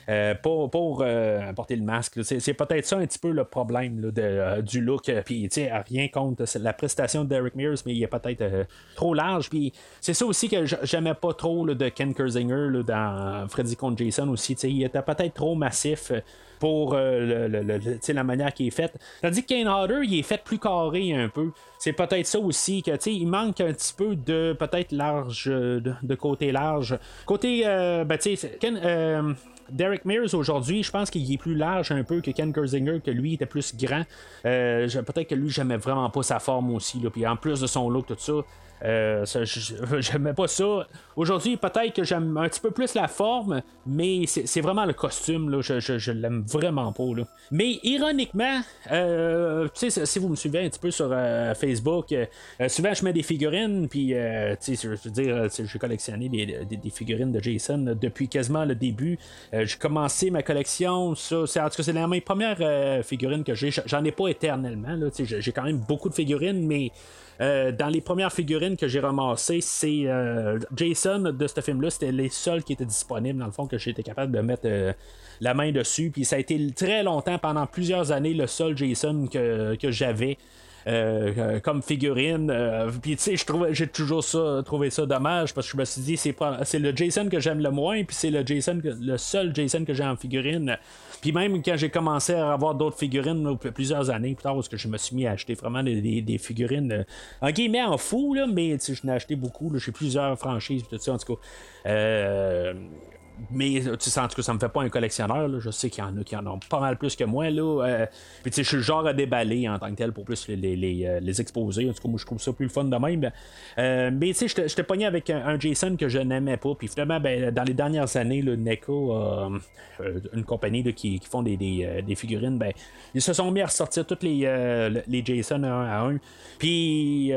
Euh, pour, euh, porter le masque. C'est, peut-être ça un petit peu le problème de, euh, du look. Puis, rien contre la prestation de Derek Mears, mais il est peut-être trop large. Puis, c'est ça aussi que j'aimais pas trop de Ken Kersinger dans Freddy contre Jason aussi. Il était peut-être trop massif pour la manière qui est faite. Tandis que Kane Hodder, il est fait plus carré un peu. C'est peut-être ça aussi que il manque un petit peu de peut-être large de, côté large. Côté ben, Ken, Derek Mears aujourd'hui, je pense qu'il est plus large un peu que Ken Kersinger, que lui était plus grand. Euh, peut-être que lui, j'aimais vraiment pas sa forme aussi. Puis en plus de son look, tout ça, euh, j'aimais pas ça. Aujourd'hui, peut-être que j'aime un petit peu plus la forme, mais c'est vraiment le costume, là, je, je, l'aime vraiment pas. Là. Mais ironiquement, euh, si vous me suivez un petit peu sur euh, Facebook, euh, souvent je mets des figurines, puis je veux dire, j'ai collectionné des, figurines de Jason depuis quasiment le début. j'ai commencé ma collection, ça, en tout cas, c'est la mes premières figurines que j'ai. J'en ai pas éternellement, j'ai quand même beaucoup de figurines, mais euh, dans les premières figurines que j'ai ramassées, c'est euh, Jason de ce film-là. C'était les seuls qui étaient disponibles, dans le fond, que j'étais capable de mettre euh, la main dessus. Puis ça a été très longtemps, pendant plusieurs années, le seul Jason que, que j'avais. comme figurine. puis tu sais, j'ai toujours ça, trouvé ça dommage parce que je me suis dit c'est le Jason que j'aime le moins, puis c'est le Jason le seul Jason que j'ai en figurine. Puis même quand j'ai commencé à avoir d'autres figurines plusieurs années plus tard, parce que je me suis mis à acheter vraiment des, figurines euh, en guillemets en fou, là, mais je n'ai acheté beaucoup. J'ai plusieurs franchises, tout ça, en tout cas. Euh, mais euh, tu sais, en tout cas, ça me fait pas un collectionneur. Je sais qu'il y en a qui en ont pas mal plus que moi. Là. Euh, puis tu sais, je suis le genre à déballer en tant que tel pour plus les, les, euh, les, exposer. En tout cas, moi, je trouve ça plus le fun de même. mais tu sais, j'étais pogné avec un, Jason que je n'aimais pas. Puis finalement, ben, dans les dernières années, le NECO, une compagnie qui, qui, font des, des, figurines, ben, ils se sont mis à ressortir tous les, les Jason un à un. Puis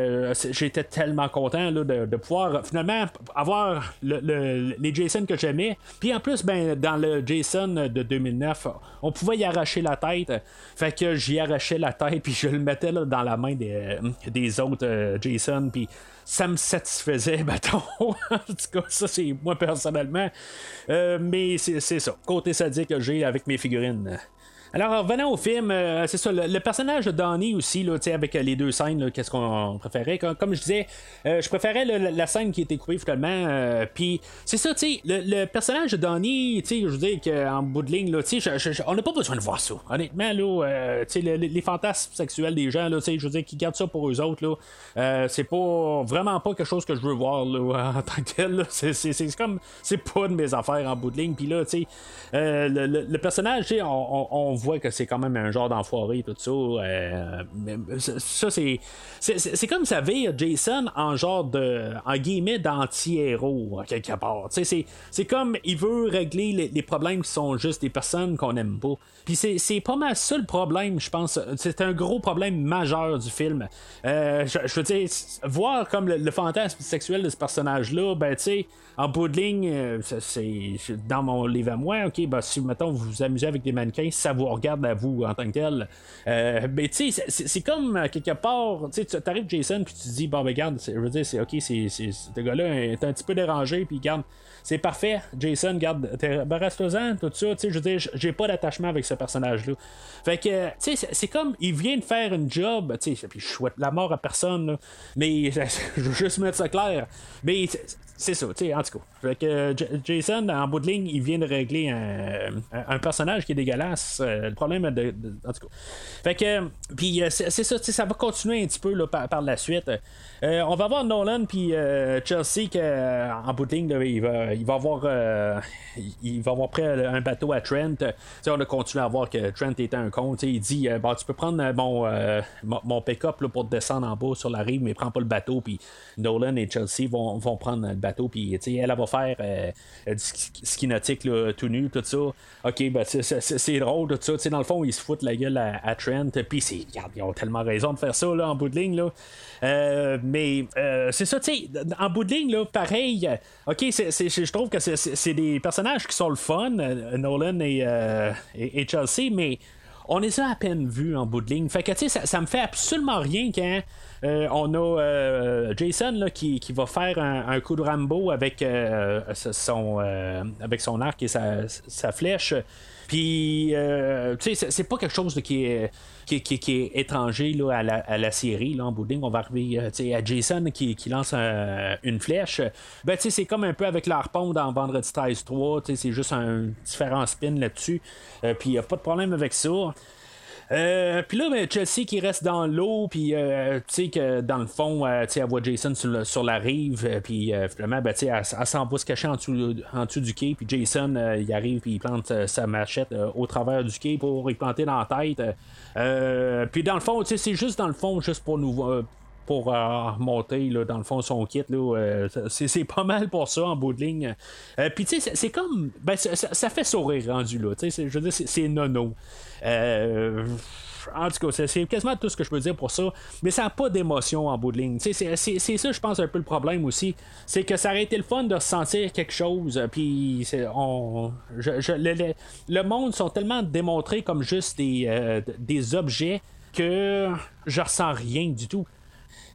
j'étais tellement content là, de, de, pouvoir finalement avoir le, les Jason que j'aimais puis en plus, ben, dans le Jason de 2009, on pouvait y arracher la tête. Fait que j'y arrachais la tête, puis je le mettais dans la main des, euh, des autres euh, Jason, puis ça me satisfaisait, bâton. en tout cas, ça, c'est moi personnellement. Euh, mais c'est ça. Côté sadique que j'ai avec mes figurines. Alors, revenant au film, euh, c'est ça, le, personnage de Donnie aussi, là, avec euh, les deux scènes, qu'est-ce qu'on préférait? Comme, je disais, euh, je préférais la, scène qui était coupée finalement. Puis, c'est ça, tu le, personnage de Donnie, je veux dire qu'en bout de ligne, là, tu sais, on n'a pas besoin de voir ça. Honnêtement, là, les fantasmes sexuels des gens, là, je veux dire, qui gardent ça pour eux autres, là, c'est pas vraiment pas quelque chose que je veux voir, là, en tant que tel. C'est comme, c'est pas de mes affaires en bout de ligne. Puis là, tu le, personnage, tu sais, on voit que c'est quand même un genre d'enfoiré, tout ça. Euh, ça, c'est, c'est, comme ça vire Jason en genre de, en guillemets, d'anti-héros, quelque part. C'est, comme il veut régler les, problèmes qui sont juste des personnes qu'on aime pas. Puis c'est, pas mal ça le problème, je pense. C'est un gros problème majeur du film. Euh, je, veux dire, voir comme le, fantasme sexuel de ce personnage-là, ben, tu sais, en bout de ligne, euh, c'est dans mon livre à moi, ok, ben, si mettons vous vous amusez avec des mannequins, ça vous regarde à vous en tant que tel. Euh, mais tu sais, c'est comme euh, quelque part, tu arrives Jason, puis tu dis, bon, ben, regarde, je veux dire, c'est ok, c'est ce gars-là est un petit peu dérangé, puis garde c'est parfait. Jason, garde, ben, reste-en, tout ça. Je veux dire, j'ai pas d'attachement avec ce personnage-là. Fait que, tu sais, c'est comme, il vient de faire une job, tu sais, puis je souhaite la mort à personne, mais je veux juste mettre ça clair. Mais c'est ça, tu sais, en tout cas. Fait que Jason, en bout de ligne, il vient de régler un, personnage qui est dégueulasse. Euh, le problème de, En tout cas. Fait que, puis euh, c'est ça, ça va continuer un petit peu là, par, la suite. Euh, on va voir Nolan puis Chelsea qu'en bout de ligne, il, va, il va avoir il va avoir un bateau à Trent. sais on a continué à voir que Trent était un con. Il dit bon, tu peux prendre mon, mon, pick-up pour te descendre en bas sur la rive, mais prends pas le bateau. Puis Nolan et Chelsea vont, vont prendre le bateau puis elle, va faire euh, du ski nautique tout nu, tout ça. Ok, ben, c'est drôle, tout ça. dans le fond, ils se foutent la gueule à, Trent, puis ils ont tellement raison de faire ça là, en bout de ligne. Là. Euh, mais euh, c'est ça, tu sais, en bout de ligne, là, pareil, ok, je trouve que c'est des personnages qui sont le fun, Nolan et, et Chelsea, mais on les a à peine vus en bout de ligne. Fait que, tu ça, ça me fait absolument rien quand euh, on a euh, Jason là, qui, va faire un, coup de Rambo euh, son, avec son arc et sa, flèche. Puis, tu sais, c'est pas quelque chose qui est. Qui, est étranger là, à, la, série. Là, en bout on va arriver à Jason qui, lance une flèche. Ben, c'est comme un peu avec l'arpon dans Vendredi 13 3. C'est juste un différent spin là-dessus. Puis il n'y a pas de problème avec ça. Euh, puis là, ben, Chelsea qui reste dans l'eau, puis euh, tu sais que dans le fond, euh, tu elle voit Jason sur, la rive, puis finalement, ben, tu sais, elle, s'en va se cacher en dessous, en dessous du quai, puis Jason, il arrive, puis il plante sa machette au travers du quai pour y planter dans la tête. puis dans le fond, tu sais, c'est juste dans le fond, juste pour nous pour remonter là, dans le fond son kit. Là, c'est, pas mal pour ça en bout de ligne. Puis tu sais, c'est, comme. Ben, ça, fait sourire rendu là. Je veux dire, c'est, nono. Euh, en tout cas, c'est quasiment tout ce que je peux dire pour ça. Mais ça n'a pas d'émotion en bout de ligne. C'est ça, je pense, un peu le problème aussi. C'est que ça aurait été le fun de ressentir quelque chose. Puis on, le, monde sont tellement démontrés comme juste des, euh, des objets que je ressens rien du tout.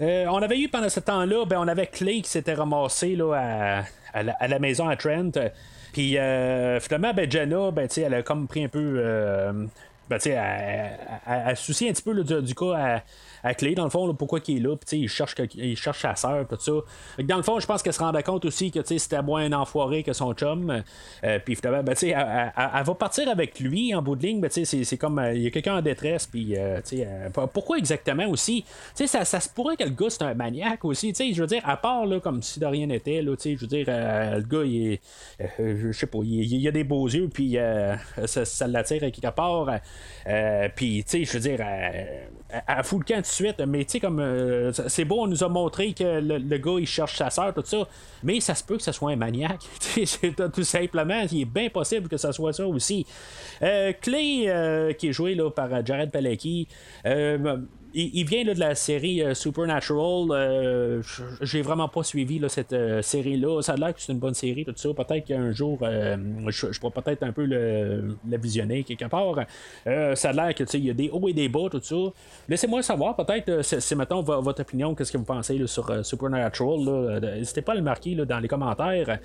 Euh, on avait eu pendant ce temps-là, ben, on avait Clay qui s'était ramassé là, à, la, maison à Trent. Puis finalement, ben, Jenna, ben, elle a comme pris un peu ben, tu sais, elle, soucie un petit peu du, coup cas à clé, dans le fond, pourquoi il est là, puis il cherche, il cherche sa sœur, tout ça. Dans le fond, je pense qu'elle se rendait compte aussi que c'était moins un enfoiré que son chum. Euh, puis finalement, ben, elle, va partir avec lui en bout de ligne, ben, c'est comme euh, il y a quelqu'un en détresse, puis euh, pourquoi exactement aussi? Ça, ça se pourrait que le gars c'est un maniaque aussi, je veux dire, à part là, comme si de rien n'était, je veux dire, le gars, il je sais pas, il, a des beaux yeux, puis ça, ça l'attire quelque part. puis, tu sais, je veux dire, elle, fout le camp suite. Mais tu sais, comme euh, c'est beau, on nous a montré que le, gars il cherche sa soeur, tout ça. Mais ça se peut que ce soit un maniaque. tout simplement, il est bien possible que ce soit ça aussi. Euh, Clay, euh, qui est joué là, par Jared Palecki il, vient de la série Supernatural. J'ai vraiment pas suivi cette série-là. Ça a l'air que c'est une bonne série, tout ça. Peut-être qu'un jour, je, pourrais peut-être un peu la visionner quelque part. ça a l'air que il y a des hauts et des bas, tout ça. Laissez-moi savoir, peut-être, c'est maintenant votre opinion, qu'est-ce que vous pensez sur Supernatural. N'hésitez pas à le marquer dans les commentaires.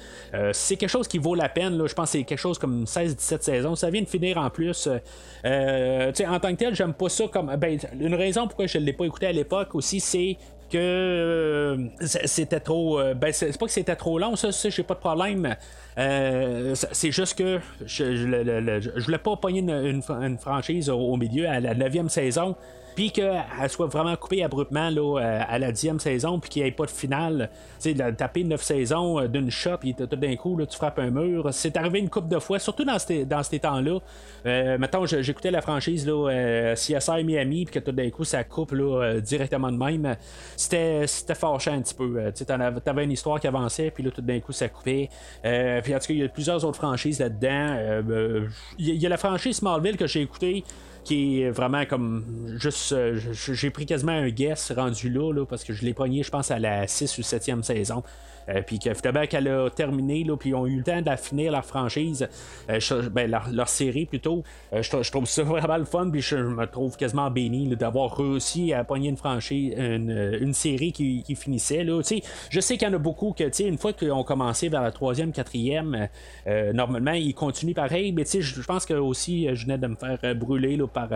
c'est quelque chose qui vaut la peine. Je pense que c'est quelque chose comme 16-17 saisons. Ça vient de finir en plus. en tant que tel, j'aime pas ça comme. Ben, une raison je ne l'ai pas écouté à l'époque aussi, c'est que euh, c'était trop. Euh, ben, c'est pas que c'était trop long, ça, ça j'ai pas de problème. Euh, c'est juste que je, je, voulais pas pogner une, franchise au, milieu à la 9 saison puis qu'elle soit vraiment coupée abruptement là, euh, à la dixième saison, puis qu'il n'y ait pas de finale. Tu sais, taper neuf saisons euh, d'une shot, puis tout d'un coup, là, tu frappes un mur. C'est arrivé une couple de fois, surtout dans ces, dans temps-là. Euh, mettons, j'écoutais la franchise là, euh, CSI Miami, puis que tout d'un coup, ça coupe là, directement de même. C'était, c'était fâchant un petit peu. tu avais une histoire qui avançait, puis là, tout d'un coup, ça coupait. puis en tout cas, il y a plusieurs autres franchises là-dedans. Il y, a la franchise Smallville que j'ai écoutée qui est vraiment comme juste euh, j'ai pris quasiment un guess rendu là, là parce que je l'ai pogné je pense à la 6 ou 7e saison euh, puis que finalement qu'elle a terminé, là, puis ils ont eu le temps de finir leur franchise, euh, ben, leur, série plutôt. Euh, je, trouve ça vraiment le fun, puis je, me trouve quasiment béni d'avoir réussi à pogner une franchise, une, série qui, finissait. Là. Je sais qu'il y en a beaucoup que, une fois qu'ils ont commencé vers la troisième, quatrième, normalement, ils continuent pareil, mais je pense que aussi, je venais de me faire brûler là, par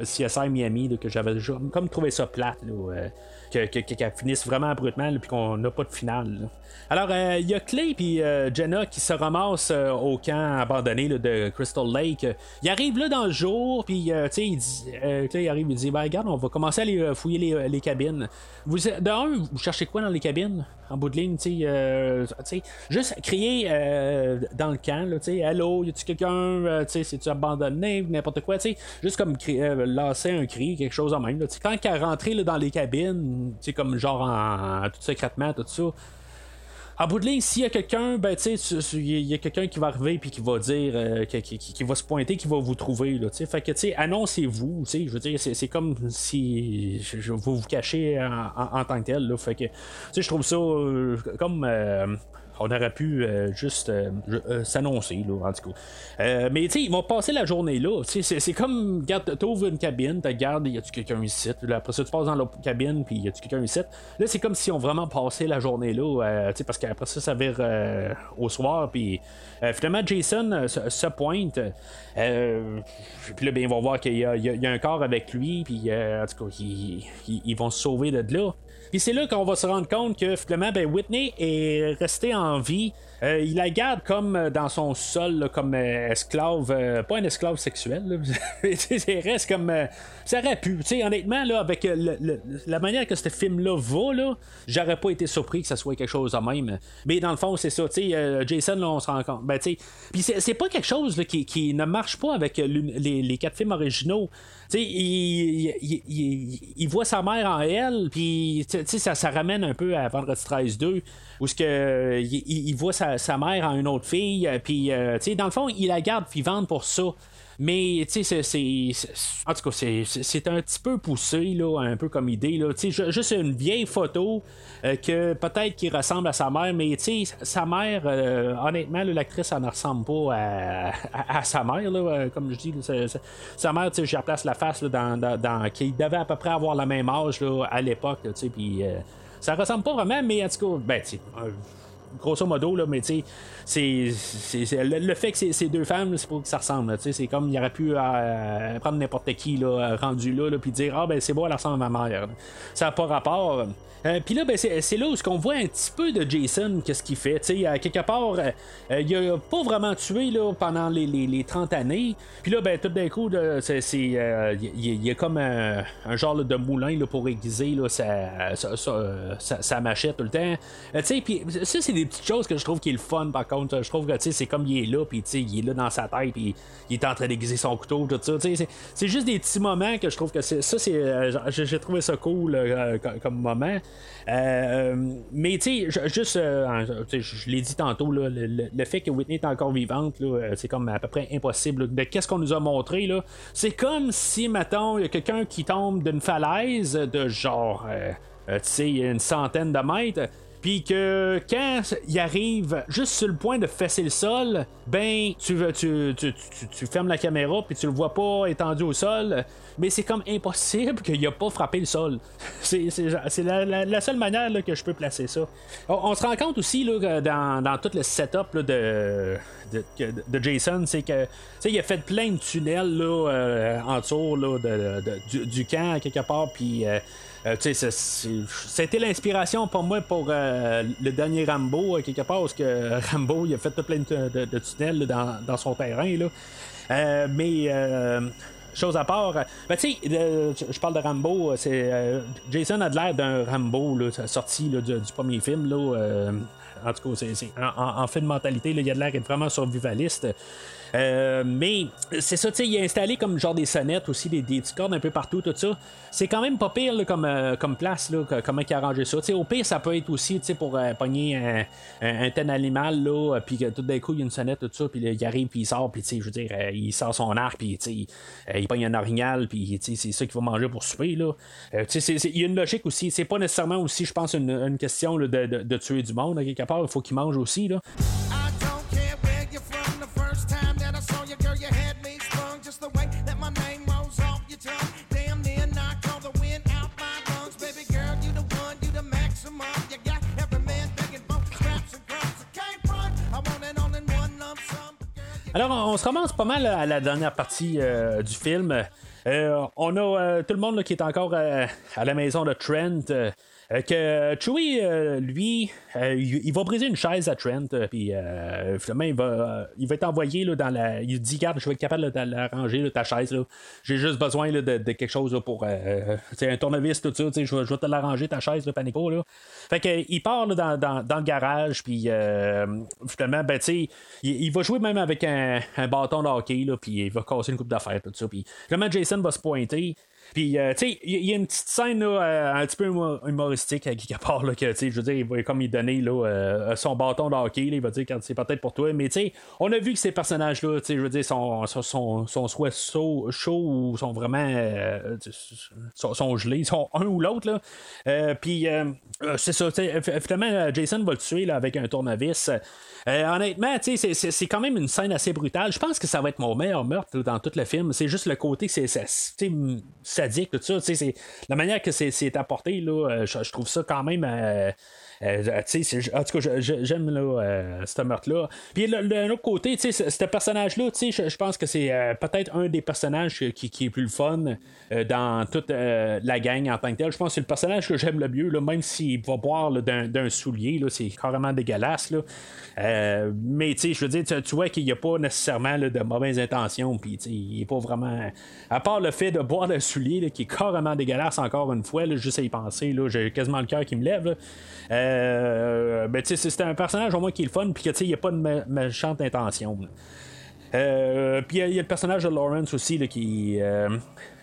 CSI Miami, que j'avais comme trouvé ça plate. Là, qu'elle finisse vraiment abruptement puis qu'on n'a pas de finale. Alors, euh, il y a Clay et euh, Jenna qui se ramassent euh, au camp abandonné de Crystal Lake. Il arrive là dans le jour, puis tu sais, Clay arrive, il dit ben, Regarde, on va commencer à aller fouiller les, cabines. Vous, d'un, vous cherchez quoi dans les cabines? En bout de ligne, tu sais, juste crier dans le camp, tu sais, Allô, y a-tu quelqu'un, tu sais, c'est-tu abandonné, n'importe quoi, tu sais, juste comme lancer un cri, quelque chose en même. quand elle est rentrée dans les cabines, sais, comme genre en, tout secrètement, tout ça en bout de ligne, s'il y a quelqu'un, ben tu sais, il y a quelqu'un qui va arriver puis qui va dire, euh, qui, va se pointer, qui va vous trouver, là, tu sais. Fait que, tu sais, annoncez-vous, tu sais, je veux dire, c'est comme si je, vous vous cachez en, tant que tel, là. Fait que, tu sais, je trouve ça euh, comme. Euh, on aurait pu euh, juste euh, euh, s'annoncer, là, en tout cas. mais tu sais, ils vont passer la journée là. C'est comme, regarde, t'ouvres une cabine, tu regardes, y a-tu quelqu'un ici? Là, après ça, tu passes dans l'autre cabine, puis y a-tu quelqu'un ici? Là, c'est comme si on vraiment passé la journée là, parce qu'après ça, ça vire au soir, puis finalement, Jason se, pointe. puis là, ben, ils vont voir qu'il y, a un corps avec lui, puis en tout cas, ils vont se sauver de là. Puis c'est là qu'on va se rendre compte que finalement, ben, Whitney est resté en vie. Euh, il la garde comme euh, dans son sol, comme euh, esclave, pas un esclave sexuel. Il reste comme. ça aurait pu. honnêtement, là, avec la manière que ce film-là va, là, j'aurais pas été surpris que ça soit quelque chose de même. Mais dans le fond, c'est ça. Jason, là, on se rend compte. Ben, puis c'est pas quelque chose qui, ne marche pas avec les, quatre films originaux. Il, il, il, voit sa mère en elle, puis ça, ça ramène un peu à Vendredi 13 2, où ce que, il, voit sa, sa, mère en une autre fille, puis euh, dans le fond, il la garde vivante pour ça. Mais, tu sais, c'est. En tout cas, c'est un petit peu poussé, là, un peu comme idée. Là. Tu sais, juste une vieille photo euh, que peut-être qui ressemble à sa mère, mais, tu sais, sa mère, euh, honnêtement, l'actrice, elle ne ressemble pas à, sa mère, là, comme je dis. sa mère, tu sais, je replace la face là, dans, dans, qui devait à peu près avoir le même âge là, à l'époque, tu sais, puis. Euh, ça ressemble pas vraiment, mais en tout cas, ben, tu sais grosso modo, là, mais tu sais, c'est, le, fait que c'est, deux femmes, c'est pour que ça ressemble. C'est comme il aurait pu euh, prendre n'importe qui là, rendu là, là puis dire Ah, ben c'est bon, elle ressemble à ma mère. Ça n'a pas rapport. Euh, puis là, ben, c'est là où on voit un petit peu de Jason, qu'est-ce qu'il fait. sais à quelque part, euh, il a pas vraiment tué là, pendant les, les, 30 années. Puis là, ben, tout d'un coup, c'est, il y, a comme un, genre de moulin là, pour aiguiser sa, sa, sa, machette tout le temps. Puis ça, c'est des petites choses que je trouve qui est le fun, par contre. Je trouve que c'est comme il est là, puis il est là dans sa tête, puis il est en train d'aiguiser son couteau, tout ça. C'est juste des petits moments que je trouve que c'est ça, c'est j'ai trouvé ça cool comme, moment. Mais tu sais, juste, je l'ai dit tantôt, là, le, fait que Whitney est encore vivante, c'est comme à peu près impossible. De qu'est-ce qu'on nous a montré, là, c'est comme si, maintenant il y a quelqu'un qui tombe d'une falaise de genre, euh, euh, tu sais, une centaine de mètres. Puis que quand il arrive juste sur le point de fesser le sol, ben tu, tu, tu, tu fermes la caméra puis tu le vois pas étendu au sol. Mais c'est comme impossible qu'il a pas frappé le sol. C'est la, seule manière que je peux placer ça. On, se rend compte aussi là, dans, dans tout le setup de, de, Jason, c'est que il a fait plein de tunnels là, euh, en dessous là, de, du, camp quelque part. Puis euh, c'était l'inspiration pour moi pour euh, le dernier Rambo, euh, quelque part, parce que Rambo, il a fait plein de, tunnels dans, son terrain. Là. mais chose à part, ben, tu sais, je parle de Rambo, c'est Jason a l'air d'un Rambo là, sorti du, premier film. Là, en tout cas, c'est, en, fait de mentalité, il a de l'air d'être vraiment survivaliste. Euh, mais c'est ça, tu sais, il a installé comme genre des sonnettes aussi, des, des cordes un peu partout, tout ça. C'est quand même pas pire comme, euh, comme place, là, comment il a arrangé ça. au pire, ça peut être aussi pour euh, pogner un, un, ten animal, là, puis que tout d'un coup, il y a une sonnette, tout ça, puis il arrive, puis il sort, puis je veux dire, il sort son arc, puis il pogne un orignal, puis c'est ça qu'il va manger pour souper. Là. il y a une logique aussi. C'est pas nécessairement aussi, je pense, une, question de, de, de, tuer du monde, quelque part. Il faut qu'il mange aussi. Là. Alors, on, se commence pas mal à la dernière partie euh, du film. Euh, on a euh, tout le monde qui est encore à la maison de Trent. Euh, que Chewie, euh, lui, euh, il, va briser une chaise à Trent, puis finalement, il va, il va être envoyé là, dans la. Il dit Garde, je vais être capable de l'arranger, ta chaise. J'ai juste besoin de, quelque chose pour. un tournevis, tout ça. Je vais, je vais te l'arranger, ta chaise, là, panico. Là. Fait qu'il part dans, dans, dans, le garage, puis finalement, ben, il, il, va jouer même avec un, un bâton de hockey, puis il va casser une coupe d'affaires, tout ça. Puis Jason va se pointer. Puis, euh, tu sais, il y, a une petite scène euh, un petit peu humoristique à quelque part, là, que, tu sais, je veux dire, il va comme il donner là, euh, son bâton de hockey, il va dire quand c'est peut-être pour toi, mais tu sais, on a vu que ces personnages-là, tu sais, je veux dire, sont, sont, sont, soit chauds ou sont vraiment sont, gelés, sont un ou l'autre, là. Puis, c'est ça, finalement, Jason va le tuer là, avec un tournevis. honnêtement, tu sais, c'est quand même une scène assez brutale. Je pense que ça va être mon meilleur meurtre dans tout le film. C'est juste le côté c'est sadique, tout ça. La manière que c'est, apporté, là, euh, je, trouve ça quand même. Euh, euh, en tout cas, j'aime là, ce meurtre-là. Puis d'un autre côté, ce personnage-là, je pense que c'est peut-être un des personnages qui, est plus le fun dans toute la gang en tant que tel. Je pense que c'est le personnage que j'aime le mieux, même s'il va boire d'un, soulier, c'est carrément dégueulasse. Mais je veux dire, tu, vois qu'il n'y a pas nécessairement de mauvaises intentions. Puis il n'est pas vraiment. À part le fait de boire d'un soulier qui est carrément dégueulasse encore une fois, juste à y penser, j'ai quasiment le cœur qui me lève. Euh, ben, c'est un personnage au moins qui est le fun, puis il n'y a pas de méchante intention. Euh, puis il y, a le personnage de Lawrence aussi là, qui. Euh,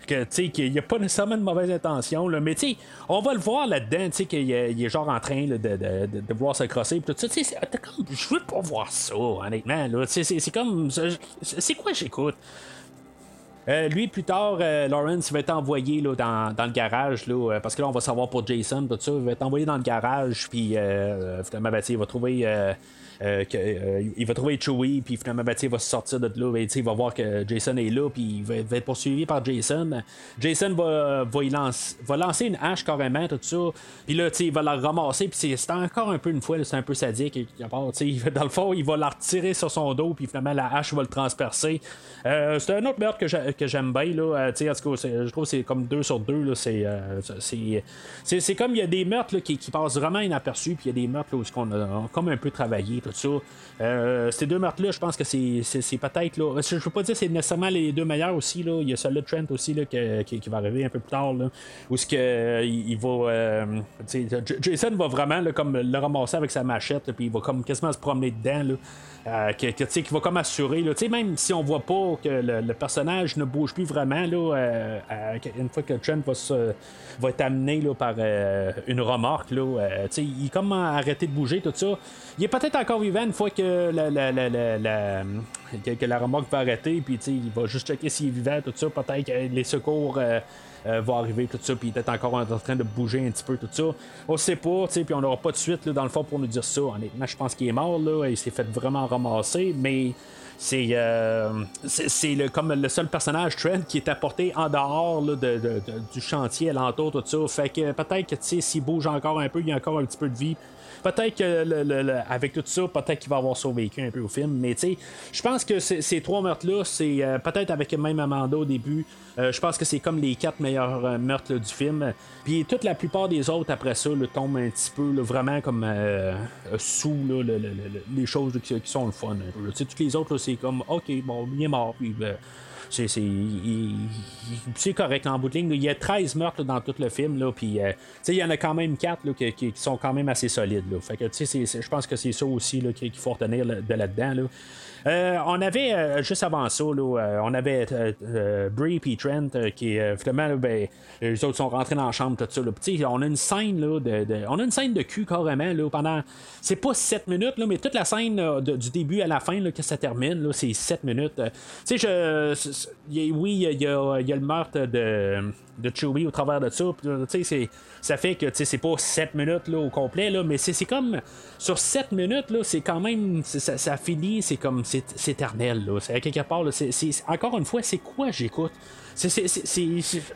que, qu'il n'y a pas nécessairement de mauvaise intention, là, mais on va le voir là-dedans, qu'il il est genre en train de, de, de, voir se crosser. Tout ça, comme, je veux pas voir ça, honnêtement. C'est comme. C'est quoi j'écoute? Euh, lui, plus tard, euh, Lawrence va être envoyé dans, dans, le garage, là, euh, parce que là, on va savoir pour Jason, tout ça. Il va être envoyé dans le garage, puis finalement, ben, il va trouver euh, euh, il va trouver Chewie, puis finalement, ben, il va se sortir de là, ben, il va voir que Jason est là, puis il va, être poursuivi par Jason. Jason va, va, lance, va lancer une hache carrément, tout ça, puis là, il va la ramasser, puis c'est encore un peu une fois, c'est un peu sadique, dans le fond, il va la retirer sur son dos, puis finalement, la hache va le transpercer. Euh, c'est un autre meurtre que j'aime bien. Là. je trouve que c'est comme deux sur deux. Là, c'est, c'est, comme il y a des meurtres qui, passent vraiment inaperçus, puis il y a des meurtres où on a, comme un peu travaillé, ça. ces deux meurtres-là, je pense que c'est, peut-être. Là, je ne veux pas dire que c'est nécessairement les deux meilleurs aussi. Là. Il y a celui de Trent aussi là, qui, qui, va arriver un peu plus tard. Là, où que, il, va. Jason va vraiment comme le ramasser avec sa machette, puis il va comme quasiment se promener dedans. Là. Euh, qui va comme assurer, là, même si on voit pas que le, personnage ne bouge plus vraiment, là, euh, une fois que Trent va, être amené là, par euh, une remorque, là, il est comme arrêté de bouger, tout ça. Il est peut-être encore vivant une fois que la, la, la, que, la remorque va arrêter, puis il va juste checker s'il est vivant, tout ça. Peut-être que les secours euh, va arriver, tout ça, puis peut-être encore en train de bouger un petit peu, tout ça. On sait pas, tu sais, puis on n'aura pas de suite, là, dans le fond, pour nous dire ça. Honnêtement, je pense qu'il est mort, là, il s'est fait vraiment ramasser, mais c'est euh, c'est le, comme le seul personnage Trent qui est apporté en dehors là, de, du chantier alentour tout ça fait que peut-être que s'il bouge encore un peu il y a encore un petit peu de vie peut-être que avec tout ça, peut-être qu'il va avoir survécu un peu au film. Mais tu sais, je pense que ces trois meurtres-là, c'est euh, peut-être avec même Amanda au début. Euh, je pense que c'est comme les quatre meilleurs euh, meurtres du film. Puis toute la plupart des autres après ça le tombent un petit peu vraiment comme sous les choses qui, sont le fun. Toutes les autres, c'est comme OK, bon, il est mort. C'est correct en bout de ligne. Il y a 13 meurtres dans tout le film. Là, puis, euh, il y en a quand même 4 là, qui, sont quand même assez solides. Là. Fait que, je pense que c'est ça aussi qu'il faut retenir de là-dedans. Là. Euh, on avait, euh, juste avant ça, euh, on avait Brie et Trent qui, finalement, ben, les autres sont rentrés dans la chambre, tout ça. on a une scène, là, de, on a une scène de cul carrément, là, pendant, c'est pas 7 minutes, là, mais toute la scène du début à la fin, là, que ça termine, là, c'est 7 minutes. oui, il y, a, le meurtre de, de Chewie au travers de ça. Tu ça fait que c'est pas 7 minutes là, au complet, là, mais c'est comme sur 7 minutes, là, c'est quand même ça, finit, c'est comme c'est éternel. Là. C'est quelque part, là, c'est, encore une fois, c'est quoi j'écoute? C'est,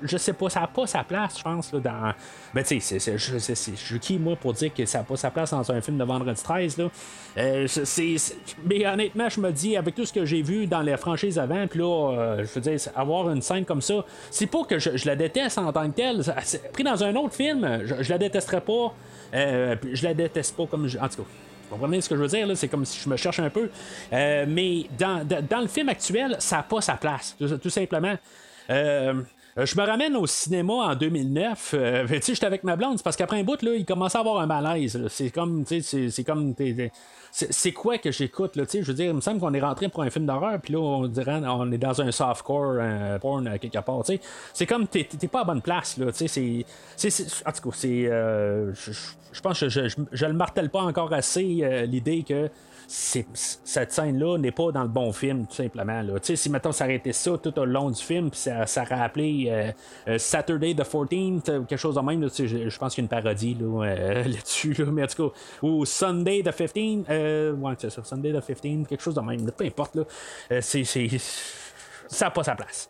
je sais pas, ça n'a pas sa place, je pense, là, dans. Ben, tu sais, je, suis qui, moi, pour dire que ça n'a pas sa place dans un film de Vendredi 13, là. Euh, mais honnêtement, je me dis, avec tout ce que j'ai vu dans les franchises avant, puis là, euh, je veux dire, avoir une scène comme ça, c'est pas que je, la déteste en tant que telle. Pris dans un autre film, je, la détesterais pas. Euh, je la déteste pas comme. En tout cas. Vous comprenez ce que je veux dire? C'est comme si je me cherche un peu. mais dans, dans, le film actuel, ça n'a pas sa place, tout simplement. Euh, je me ramène au cinéma en 2009. Euh, tu sais, j'étais avec ma blonde, parce qu'après un bout, là, il commençait à avoir un malaise. C'est comme, c'est comme. C'est quoi que j'écoute, là, tu sais, je veux dire, il me semble qu'on est rentré pour un film d'horreur, puis là, on dirait, on est dans un softcore un porn euh, quelque part, tu sais. C'est comme, t'es pas à bonne place, là, tu sais, c'est... En tout cas, c'est... je pense que je, je, le martèle pas encore assez, l'idée que cette scène-là n'est pas dans le bon film, tout simplement. Là. Si maintenant ça arrêtait ça tout au long du film, ça, ça appelé euh, euh, Saturday the 14th, ou quelque chose de même, je, pense qu'il y a une parodie euh, là-dessus, mais en tout cas, ou Sunday the 15th, ouais, c'est ça, Sunday the 15th, quelque chose de même, peu importe, là, c'est, ça n'a pas sa place.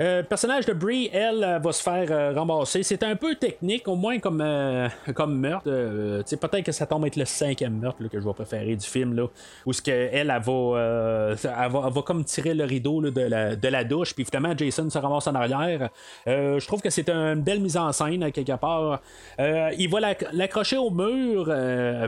Euh, le personnage de Brie, elle, va se faire euh, ramasser. C'est un peu technique, au moins comme, euh, meurtre. peut-être que ça tombe être le cinquième meurtre que je vais préférer du film. Là, où ce que elle, elle, va, elle, va, comme tirer le rideau de, la, de la douche. Puis finalement, Jason se ramasse en arrière. je trouve que c'est une belle mise en scène, quelque part. il va l'accrocher au mur.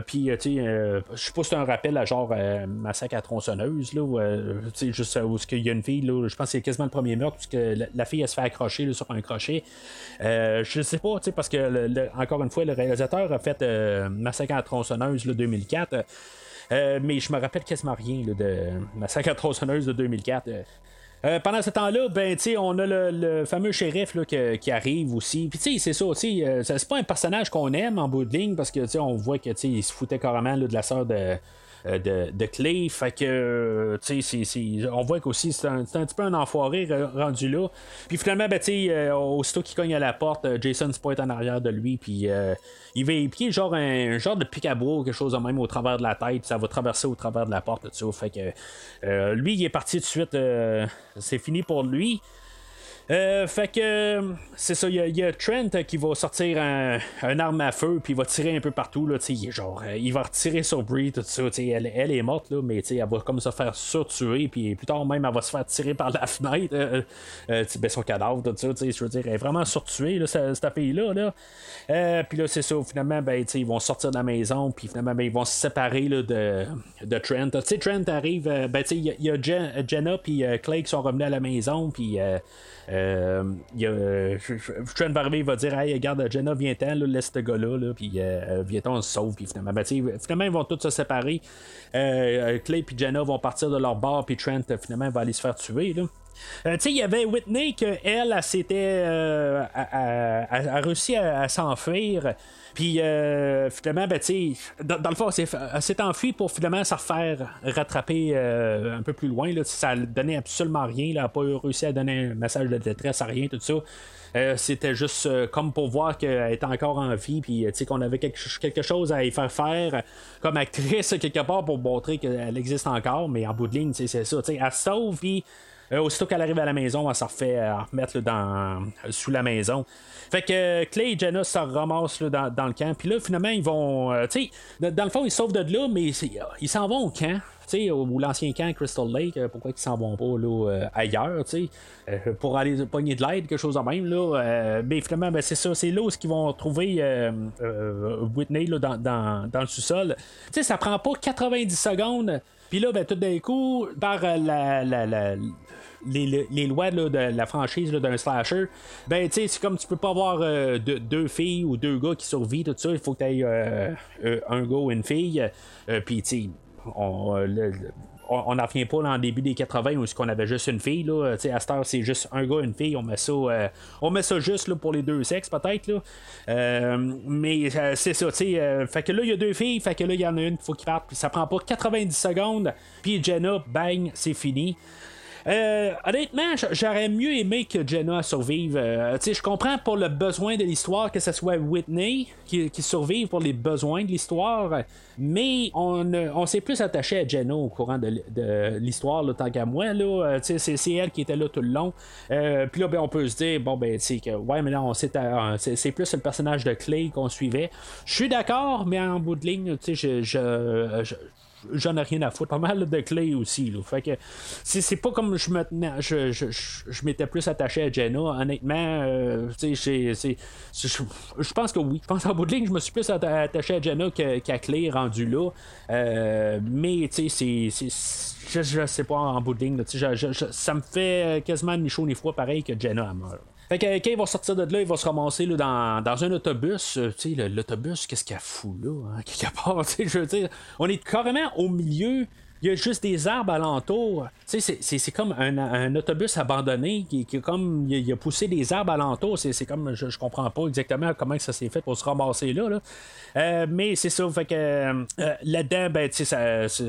puis, je sais pas si c'est un rappel à genre massacre à tronçonneuse. Là, juste où il y a une fille. Je pense que c'est quasiment le premier meurtre. Parce la, fille, elle se fait accrocher sur un crochet. Euh, je sais pas, parce que, encore une fois, le réalisateur a fait euh, Massacre à tronçonneuse le 2004. Euh, mais je me rappelle quasiment rien de Massacre à tronçonneuse de 2004. pendant ce temps-là, ben, on a le, fameux shérif là, qui, arrive aussi. Puis, c'est ça aussi. c'est pas un personnage qu'on aime en bout de ligne parce que, on voit que, il se foutait carrément de la sœur de, euh, de, de Clay. Fait que, euh, tu sais, on voit qu'aussi c'est un, petit peu un enfoiré rendu là. Puis finalement, ben, tu sais, euh, aussitôt qu'il cogne à la porte, Jason se pointe en arrière de lui, puis il va épier genre un, genre de pic à quelque chose de même au travers de la tête, ça va traverser au travers de la porte, ça. Fait que lui, il est parti tout de suite, c'est fini pour lui. Euh, fait que c'est ça, il y, a Trent qui va sortir un, arme à feu, puis il va tirer un peu partout. Là, il, genre, euh, il va retirer sur Brie, tout ça. Elle, elle est morte, là, mais elle va comme se faire tuer, puis plus tard même, elle va se faire tirer par la fenêtre, euh, ben, son cadavre, tout ça. Je veux dire, elle est vraiment surtuée, là, cette, cette fille-là. Là. puis là, c'est ça, finalement, ben, ils vont sortir de la maison, puis finalement, ben, ils vont se séparer là, de, de Trent. sais Trent arrive, ben, il y, y, a Jenna, puis Clay qui sont revenus à la maison, puis. Euh, y a, euh, Trent Barber va dire Hey, regarde, Jenna, viens-t'en, laisse ce gars-là, là, puis euh, viens-t'en, on se sauve. Puis finalement, ben, finalement, ils vont tous se séparer. Clay et Jenna vont partir de leur bar, puis Trent, finalement, va aller se faire tuer. Là. Tu sais, il y avait Whitney que elle, s'était a, réussi à s'enfuir. Puis euh, finalement, ben, dans, dans le fond, elle s'est enfuie pour finalement se refaire rattraper euh, un peu plus loin. Là, ça donnait absolument rien. Elle n'a pas réussi à donner un message de détresse à rien, tout ça. Euh, c'était juste comme pour voir qu'elle était encore en vie, puis qu'on avait quelque, quelque, chose à y faire faire comme actrice quelque part pour montrer qu'elle existe encore, mais en bout de ligne, c'est ça. Elle sauve, puis aussitôt qu'elle arrive à la maison, elle se refait remettre dans, sous la maison. Fait que euh, Clay et Jenna se ramassent dans, le camp. Puis là, finalement, ils vont. Euh, tu sais, dans le fond, ils sauvent de là, mais ils s'en vont au camp. sais ou l'ancien camp Crystal Lake, euh, pourquoi ils s'en vont pas là, ailleurs, sais pour aller pogner de l'aide, quelque chose de même. Là, mais finalement, ben, c'est ça, c'est là où ils vont trouver Whitney là, dans, dans, dans, le sous-sol. sais ça prend pas 90 secondes. Puis là, ben, tout d'un coup, par la, la, la, les, lois de la franchise d'un slasher, ben tu sais, c'est comme tu peux pas avoir euh, deux filles ou deux gars qui survivent, tout ça. Il faut que tu aies euh, euh, un gars ou une fille. Puis tu sais, on, n'en revient pas dans le début des 80 où qu'on avait juste une fille. Là. À cette heure, c'est juste un gars, une fille. On met ça, on met ça juste là, pour les deux sexes, peut-être. Mais c'est ça. fait que là, il y a deux filles. Fait que là, il y en a une, il faut qu'il parte. Ça prend pas 90 secondes. Puis Jenna, bang, c'est fini. Euh, honnêtement, j'aurais mieux aimé que Jenna survive. Euh, je comprends pour le besoin de l'histoire que ce soit Whitney qui, survive pour les besoins de l'histoire, mais on, on s'est plus attaché à Jenna au courant de, l'histoire, tant qu'à moi. Là, euh, c'est, elle qui était là tout le long. Puis là, ben, on peut se dire, bon, ben, que, ouais, mais non, c'est, c'est, plus le personnage de Clay qu'on suivait. Je suis d'accord, mais en bout de ligne, tu sais, je j'en ai rien à foutre. Pas mal de clés aussi. Là. Fait que c'est pas comme je me je, je, je, m'étais plus attaché à Jenna. Honnêtement, euh, je pense que oui. Je pense qu'en bout de ligne, je me suis plus attaché à Jenna qu'à Clay rendu là. Euh, mais tu sais, c'est. Je, je sais pas en bout de ligne. ça me fait quasiment ni chaud ni froid pareil que Jenna meurt. Fait que quand il va sortir de là, il va se ramasser là, dans, dans un autobus. Euh, tu sais, l'autobus, qu'est-ce qu'il a fou là? Hein, quelque part, je veux dire, on est carrément au milieu il y a juste des arbres alentour. Tu sais, c'est comme un, autobus abandonné qui, qui comme il a, poussé des arbres alentour. C'est comme je, je, comprends pas exactement comment ça s'est fait pour se ramasser là. Euh, mais c'est ça, fait que euh, là-dedans, ben, sais,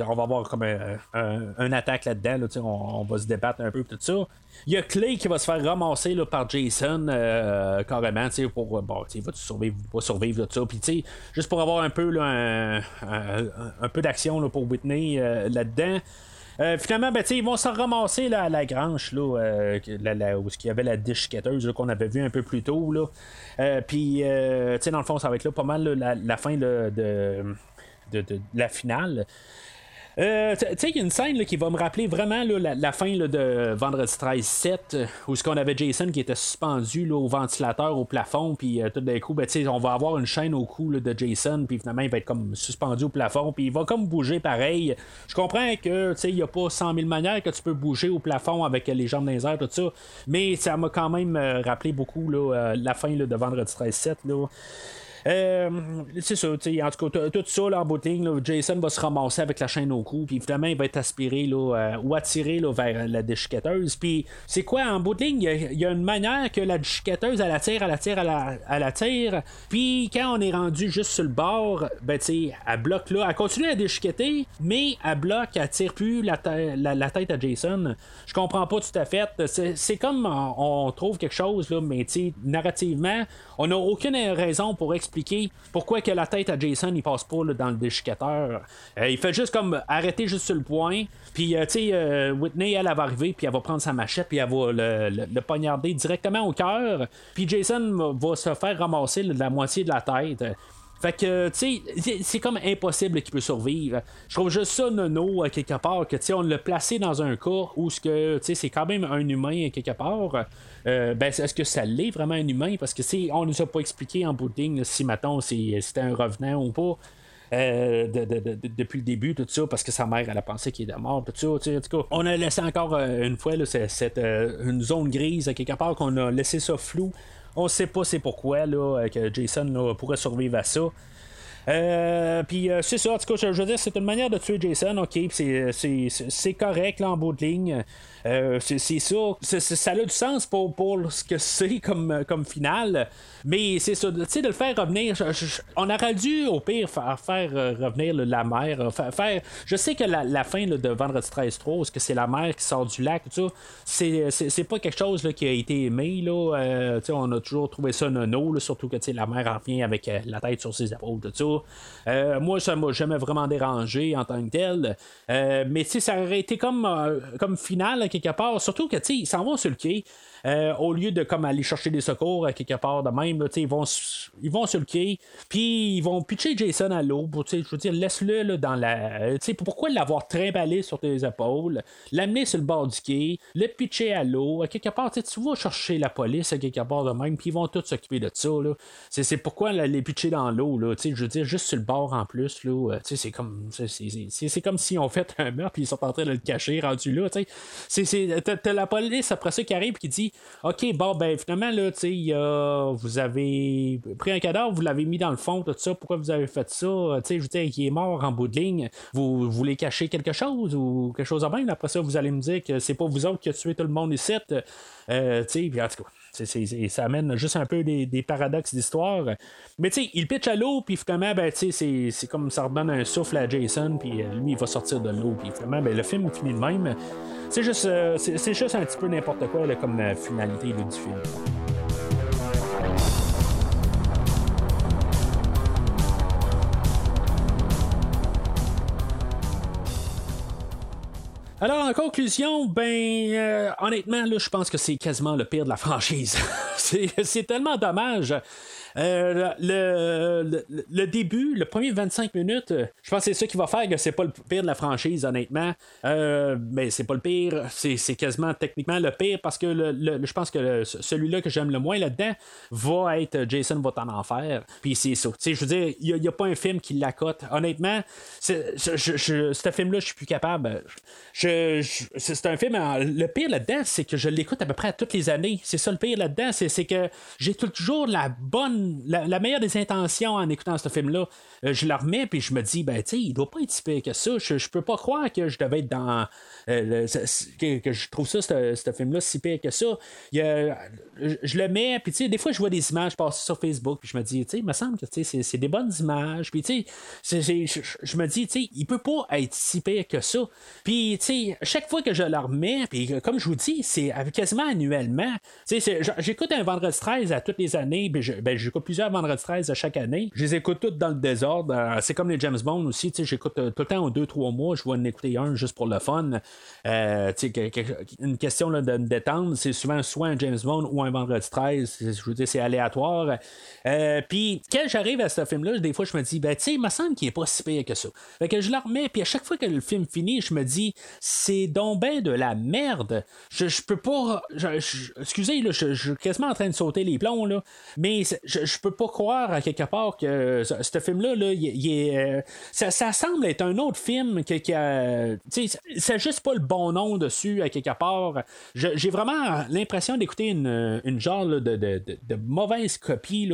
on va avoir comme un, attaque là-dedans. Là, on, on, va se débattre un peu tout ça. Il y a Clay qui va se faire ramasser là, par Jason euh, carrément, pour bon, il va survivre, pas survivre de ça? Puis juste pour avoir un peu là, un, peu d'action pour Whitney euh, là-dedans. Euh, finalement, ben, ils vont se ramasser là, à la grange, là, où il y avait la disquetteuse qu'on avait vu un peu plus tôt. Puis, dans le fond, ça va être là pas mal la, fin de, de, la finale. Euh, tu sais, il y a une scène qui va me rappeler vraiment la, fin de Vendredi 13 7, où ce qu'on avait Jason qui était suspendu au ventilateur au plafond, puis euh, tout d'un coup, ben, on va avoir une chaîne au cou de Jason, puis finalement, il va être comme suspendu au plafond, puis il va comme bouger pareil. Je comprends que il n'y a pas 100 000 manières que tu peux bouger au plafond avec les jambes dans les tout ça, mais ça m'a quand même euh, rappelé beaucoup la fin de Vendredi 13 7. Là. Euh, c'est ça, en tout cas, tout ça, là, en bout Jason va se ramasser avec la chaîne au cou, puis évidemment, il va être aspiré là, euh, ou attiré là, vers la déchiquetteuse. Puis, c'est quoi, en bout de ligne, il y, a une manière que la déchiquetteuse, elle attire, elle attire, elle, attire. Puis, quand on est rendu juste sur le bord, ben, tu elle bloque là. Elle continue à déchiqueter, mais elle bloque, elle tire plus la, la, tête à Jason. Je comprends pas tout à fait. C'est comme on, trouve quelque chose, là, mais tu narrativement, on n'a aucune raison pour expliquer pourquoi que la tête à Jason il passe pas là, dans le déchiqueteur. Euh, il fait juste comme arrêter juste sur le point. Puis, euh, tu sais, euh, Whitney, elle, elle va arriver, puis elle va prendre sa machette, puis elle va le, poignarder directement au cœur. Puis Jason va se faire ramasser la moitié de la tête. Fait que, tu sais, c'est- comme impossible qu'il peut survivre. Je trouve juste ça nono, euh, quelque part, que, tu sais, on l'a placé dans un cas où ce que, tu sais, c'est quand même un humain, euh, quelque part. Euh, ben, est-ce que ça l'est vraiment un humain? Parce que, tu on nous a pas expliqué en bout de ligne, si, c'est- c'était un revenant ou pas. de- de- de- de- depuis le début, tout ça, parce que sa mère, elle a pensé qu'il était mort, tout ça. En tout cas, on a laissé encore une fois là, cette, une zone grise, quelque part, qu'on a laissé ça flou. On sait pas c'est pourquoi là, euh, que Jason pourrait survivre à ça. Euh, puis euh, c'est ça, en tout cas, je, veux dire, c'est une manière de tuer Jason, ok, c'est correct là en bout de ligne. Euh, c'est, c'est ça, ça a du sens pour, pour ce que c'est comme, comme finale, mais c'est ça, tu sais, de le faire revenir, on aurait dû au pire faire, euh, revenir la euh, faire, je sais que la, fin de Vendredi 13 3 ce que c'est la mère qui sort du lac, tout ça, c'est, pas quelque chose qui a été aimé, là, Euh, on a toujours trouvé ça nono, surtout que la mère en avec euh, la tête sur ses épaules, tout ça. Euh, moi, ça m'a jamais vraiment dérangé en tant que tel. Euh, mais ça aurait été comme, euh, comme final quelque part. Surtout que tu sais, ils s'en vont sur le quai. Euh, au lieu de comme aller chercher des secours à quelque part de même, là, ils vont ils vont sur le quai, puis ils vont pitcher Jason à l'eau. Je veux dire, laisse-le dans la. euh, pourquoi l'avoir trimballé sur tes épaules, l'amener sur le bord du quai, le pitcher à l'eau, à quelque part, tu vas chercher la police à quelque part de même, puis ils vont tous s'occuper de ça. C'est, pourquoi les pitcher dans l'eau, je veux dire, juste sur le bord en plus, euh, c'est comme c'est, comme si on fait un meurtre puis ils sont en train de le cacher rendu là, t'as la police après ça qui arrive qui dit OK, bon ben finalement là, tu a- vous avez pris un cadavre, vous l'avez mis dans le fond, tout ça, pourquoi vous avez fait ça? Tu sais, je veux dire, il est mort en bout de ligne. Vous voulez cacher quelque chose ou quelque chose de même? Après ça, vous allez me dire que c'est pas vous autres qui avez tué tout le monde ici. Euh, tu sais, en tout cas. ça amène juste un peu des, paradoxes d'histoire. Mais tu sais, il pitch à l'eau, puis finalement, ben, c'est comme ça redonne un souffle à Jason, puis euh, lui, il va sortir de l'eau, puis finalement, ben, le film finit de même. C'est juste, euh, c'est juste un petit peu n'importe quoi comme finalité du film. Alors, en conclusion, ben, euh, honnêtement, là, je pense que c'est quasiment le pire de la franchise. c'est tellement dommage. Euh, le, le, le début, le premier 25 minutes, euh, je pense que c'est ça qui va faire que c'est pas le pire de la franchise, honnêtement. Euh, mais c'est pas le pire, c'est quasiment techniquement le pire parce que le, le- je pense que celui-là que j'aime le moins là-dedans va être Jason va en enfer. Puis c'est ça. Je veux dire, il n'y a, pas un film qui l'accote. Honnêtement, ce film-là, je suis plus capable. Je, je- c'est un film. Le pire là-dedans, c'est que je l'écoute à peu près à toutes les années. C'est ça le pire là-dedans, c'est que j'ai toujours la bonne, la, la meilleure des intentions en écoutant ce film-là. Euh, je la remets puis je me dis, ben tu il doit pas être si pire que ça. Je, je peux pas croire que je devais être dans, euh, que, je trouve ça, ce, film-là, si pire que ça. Il je, je le mets, puis des fois, je vois des images passer sur Facebook, puis je me dis, il me semble que c'est, c'est des bonnes images, puis je, me dis, il peut pas être si pire que ça. Puis, chaque fois que je le remets, puis euh, comme je vous dis, c'est avec- quasiment annuellement. J'écoute un vendredi 13 à toutes les années, puis je- ben, plusieurs vendredis 13 à chaque année. Je les écoute toutes dans le désordre. Euh, c'est comme les James Bond aussi, j'écoute euh, tout le temps en 2-3 mois, je vais en écouter un juste pour le fun. Euh, une question de me détendre, c'est souvent soit un James Bond ou un vendredi 13. C'est- Je veux dire, c'est aléatoire. Puis, quand j'arrive à ce film-là, des fois, je me dis, ben, tu sais, il me semble qu'il est pas si pire que ça. Fait que je le remets, puis à chaque fois que le film finit, je me dis, c'est donc ben de la merde. Je, je peux pas. je- je- excusez, là, je, je suis quasiment en train de sauter les plombs, là. Mais c'est- je, je peux pas croire à quelque part que ce, film-là, là, il, est. euh, ça, semble être un autre film qui a. Tu sais, c'est juste pas le bon nom dessus à quelque part. J'ai vraiment l'impression d'écouter une, une genre de, de, de- mauvaise copie.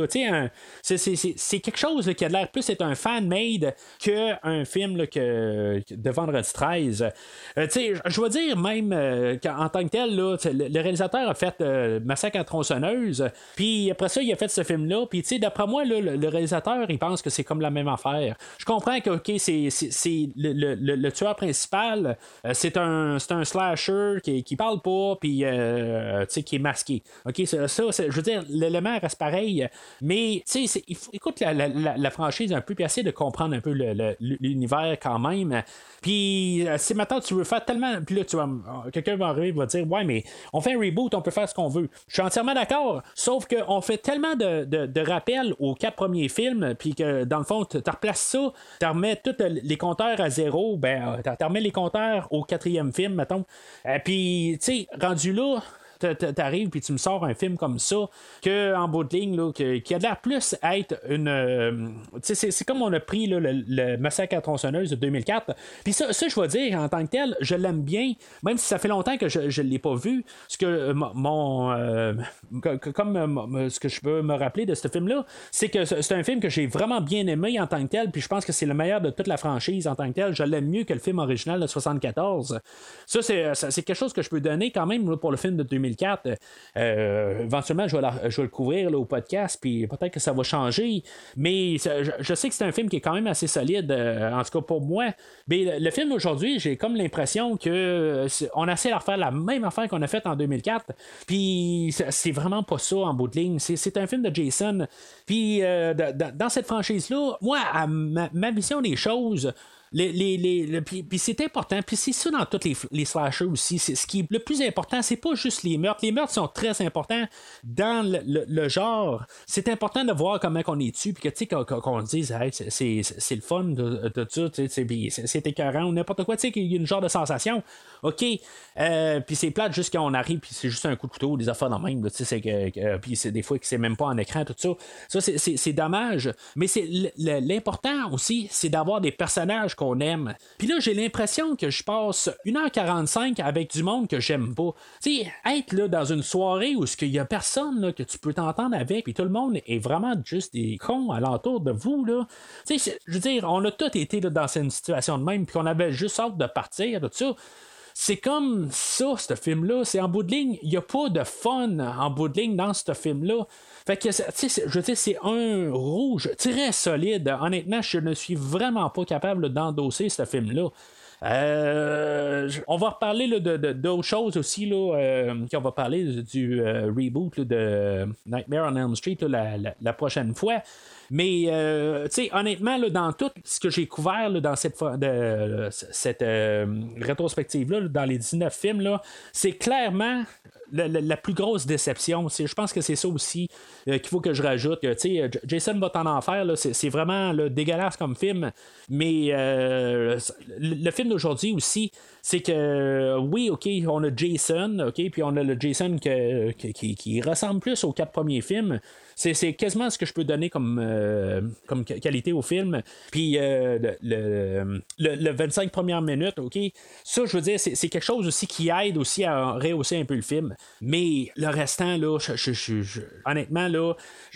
C'est, quelque chose qui a l'air plus être un fan-made qu'un film que, de Vendredi 13. Euh, je dois dire même euh, qu'en tant que tel, le, le réalisateur a fait euh, Massacre à tronçonneuse, puis après ça, il a fait ce film-là Puis, tu sais, d'après moi, le, le, réalisateur, il pense que c'est comme la même affaire. Je comprends que, OK, c'est, c'est, le, le, tueur principal, euh, c'est un, un slasher qui, qui parle pas, puis, euh, tu sais, qui est masqué. OK, ça, je veux dire, l'élément reste pareil, mais, tu sais, écoute la, la, la, franchise un peu, puis de comprendre un peu l'univers quand même. Puis, si maintenant tu veux faire tellement. Puis là, tu vas. Quelqu'un va arriver va dire Ouais, mais on fait un reboot, on peut faire ce qu'on veut. Je suis entièrement d'accord. Sauf qu'on fait tellement de, rappels aux quatre premiers films, puis que dans le fond, tu replaces ça, tu remets tous les compteurs à zéro, ben, tu remets les compteurs au quatrième film, mettons. Euh, puis, tu sais, rendu là, t'arrives puis tu me sors un film comme ça que en bout de ligne là, qui a l'air plus être une euh, c'est comme on a pris le, massacre à tronçonneuse de 2004 puis ça, ça je vais dire en tant que tel je l'aime bien même si ça fait longtemps que je ne l'ai pas vu. Ce que euh, mon euh, comme ce que je peux me rappeler de ce film là c'est que c'est un film que j'ai vraiment bien aimé en tant que tel puis je pense que c'est le meilleur de toute la franchise en tant que tel. Je l'aime mieux que le film original de 74 ça c'est quelque chose que je peux donner quand même pour le film de 2004 euh, éventuellement, je vais, le couvrir au podcast, puis peut-être que ça va changer. Mais je, sais que c'est un film qui est quand même assez solide, euh, en tout cas pour moi. Mais le, film aujourd'hui, j'ai comme l'impression que on essaie de refaire la même affaire qu'on a faite en 2004. Puis c'est vraiment pas ça en bout de ligne. C'est un film de Jason. Puis euh, dans cette franchise-là, moi, à ma vision des choses, les, les, puis, c'est important, puis c'est ça dans tous les, les slashers aussi. C'est, ce qui le plus important, c'est pas juste les meurtres. Les meurtres sont très importants dans le, genre. C'est important de voir comment on est dessus, puis que tu sais, qu'on, dise, c'est, le fun de, de ça, c'est, écœurant ou n'importe quoi, tu sais, qu'il y a une genre de sensation. OK, euh, puis c'est plate juste quand on arrive, puis c'est juste un coup de couteau, des affaires dans même, tu sais, c'est que, puis c'est des fois que c'est même pas en écran, tout ça. Ça, c'est, dommage. Mais c'est l'important aussi, c'est d'avoir des personnages qu'on aime. Puis là, j'ai l'impression que je passe 1h45 avec du monde que j'aime pas. Tu sais, être là dans une soirée où il y a personne que tu peux t'entendre avec, puis tout le monde est vraiment juste des cons alentour de vous, là. Tu sais, je veux dire, on a tous été dans cette situation de même, puis qu'on avait juste hâte de partir, tout ça. C'est comme ça, ce film-là. C'est en bout de ligne, il n'y a pas de fun en bout de ligne dans ce film-là. Fait que, je veux c'est un rouge très solide. Honnêtement, je ne suis vraiment pas capable d'endosser ce film-là. Euh, on va reparler de, d'autres choses aussi. Là, euh, va parler du euh, reboot de Nightmare on Elm Street la, prochaine fois. Mais, tu sais, honnêtement, là, dans tout ce que j'ai couvert dans cette, cette rétrospective-là, dans les 19 films, c'est clairement la, plus grosse déception. Je pense que c'est ça aussi euh, qu'il faut que je rajoute. Euh, Jason va en enfer, c'est vraiment dégueulasse comme film. Mais euh, le, film d'aujourd'hui aussi, c'est que oui, ok, on a Jason, ok, puis on a le Jason qui, qui, ressemble plus aux quatre premiers films. C'est quasiment ce que je peux donner comme, euh, comme qualité au film. Puis euh, le, le, 25 premières minutes, OK? Ça, je veux dire, c'est quelque chose aussi qui aide aussi à rehausser un peu le film. Mais le restant, là, je, honnêtement, là,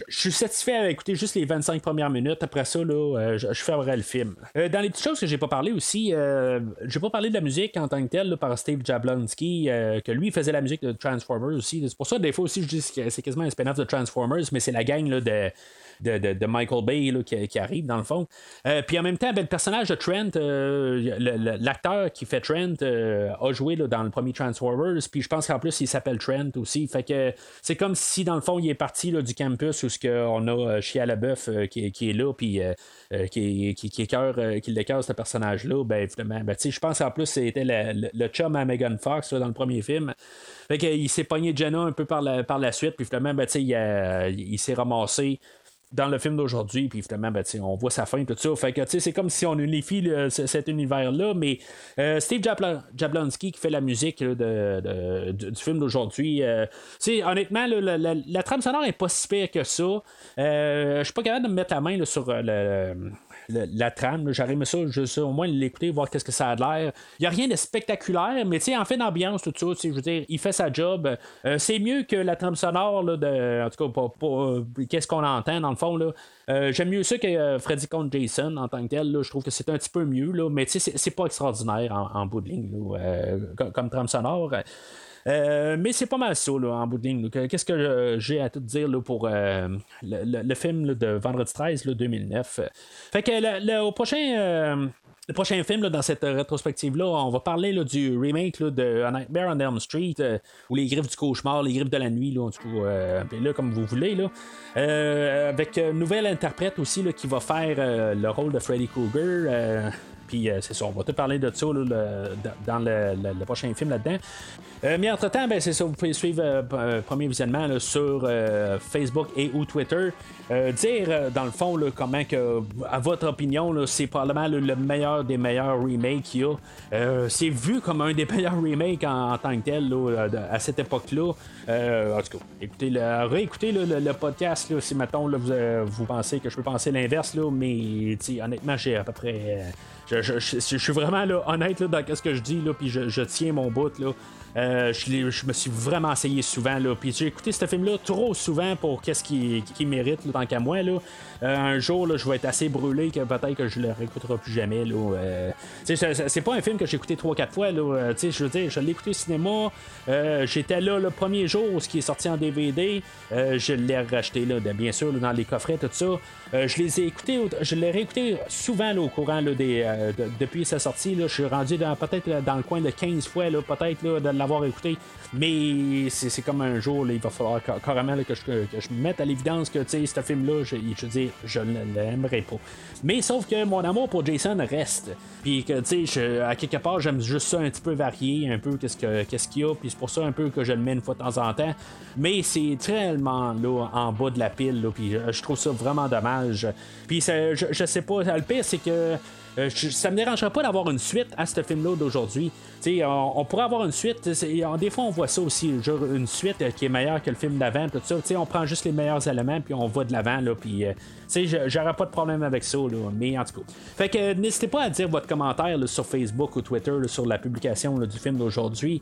je suis satisfait à écouter juste les 25 premières minutes. Après ça, là, euh, je, ferai le film. dans les petites choses que j'ai pas parlé aussi, j'ai pas parlé de la musique en tant que telle par Steve Jablonski, que lui faisait la musique de Transformers aussi. C'est pour ça, des fois aussi, je dis que c'est quasiment un spin-off de Transformers, mais c'est la gang de, de, Michael Bay qui, arrive dans le fond. Euh, puis en même temps, ben, le personnage de Trent, euh, l'acteur qui fait Trent euh, a joué dans le premier Transformers. Puis je pense qu'en plus il s'appelle Trent aussi. Fait que c'est comme si dans le fond il est parti du campus où on a Chia LaBeouf qui, qui, est là puis qui, qui, qui, qui l'écœure ce personnage-là. Ben ben, je pense qu'en plus c'était le, chum à Megan Fox dans le premier film. Fait qu'il s'est pogné Jenna un peu par la, par la suite, puis finalement, ben, il, il s'est ramassé dans le film d'aujourd'hui, puis finalement, ben, on voit sa fin, tout ça. Fait que c'est comme si on unifie cet univers-là, mais euh, Steve Jablonski qui fait la musique de, du film d'aujourd'hui, euh, honnêtement, la, trame sonore est pas si pire que ça. Euh, je suis pas capable de me mettre la main sur le la trame. J'arrive ça, juste au moins l'écouter, voir qu'est-ce que ça a l'air. Il n'y a rien de spectaculaire, mais en fait d'ambiance, tout ça, je veux dire, il fait sa job. Euh, c'est mieux que la trame sonore, là, de, en tout cas, euh, qu'est-ce qu'on entend dans le fond. Euh, j'aime mieux ça que Freddy contre Jason en tant que tel. je trouve que c'est un petit peu mieux, là, mais c'est, c'est pas extraordinaire en, bout de ligne comme trame sonore. Mais c'est pas mal ça là, en bout de ligne. Qu'est-ce que j'ai à tout dire là, pour le, film de Vendredi 13 là, 2009? Fait que le, prochain le prochain film dans cette rétrospective-là, on va parler du remake de Nightmare on Elm Street, ou Les Griffes du Cauchemar, Les Griffes de la Nuit, là, tout cas, là, comme vous voulez. Là. avec une nouvelle interprète aussi qui va faire le rôle de Freddy Krueger. Puis euh, c'est ça, on va te parler de ça dans le, prochain film là-dedans. Euh, mais entre-temps, ben, c'est ça, vous pouvez suivre euh, premier visionnement sur Facebook et ou Twitter. dire dans le fond comment que, à votre opinion, c'est probablement le meilleur des meilleurs remakes qu'il y a. c'est vu comme un des meilleurs remakes en, tant que tel à cette époque-là. en tout cas, écoutez, réécoutez le, podcast si vous, vous, pensez que je peux penser l'inverse, mais honnêtement, j'ai à peu près je, suis vraiment honnête là, dans ce que je dis, puis je, tiens mon bout. Là. Euh, je, me suis vraiment essayé souvent. Puis j'ai écouté ce film-là trop souvent pour qu'est-ce qu'il qui mérite, tant qu'à moi. Là. Euh, un jour, là, je vais être assez brûlé que peut-être que je le réécouterai plus jamais. Là, euh, c'est pas un film que j'ai écouté 3-4 fois. Là, je veux dire, je l'ai écouté au cinéma. J'étais là le premier jour, ce qui est sorti en DVD. je l'ai racheté, là, bien sûr, dans les coffrets, tout ça. je les ai écoutés, je l'ai réécouté souvent au courant des, depuis sa sortie. je suis rendu peut-être dans le coin de 15 fois, peut-être de l'avoir écouté. Mais c'est comme un jour, il va falloir carrément que, je, me mette à l'évidence que ce film-là, je, je veux je ne l'aimerais pas. Mais sauf que mon amour pour Jason reste. Puis que, tu sais, à quelque part, j'aime juste ça un petit peu varié, un peu qu'est-ce qu'il y a. Puis c'est pour ça un peu que je le mets une fois de temps en temps. Mais c'est tellement là, en bas de la pile. puis je trouve ça vraiment dommage. Puis je, je sais pas, le pire, c'est que euh, ça me dérangerait pas d'avoir une suite à ce film-là d'aujourd'hui. On, on, pourrait avoir une suite. Des fois, on voit ça aussi, une suite euh, qui est meilleure que le film d'avant. On prend juste les meilleurs éléments puis on va de l'avant. Puis, euh, j'aurais pas de problème avec ça. Mais en tout cas. Fait que n'hésitez pas à dire votre commentaire sur Facebook ou Twitter sur la publication du film d'aujourd'hui.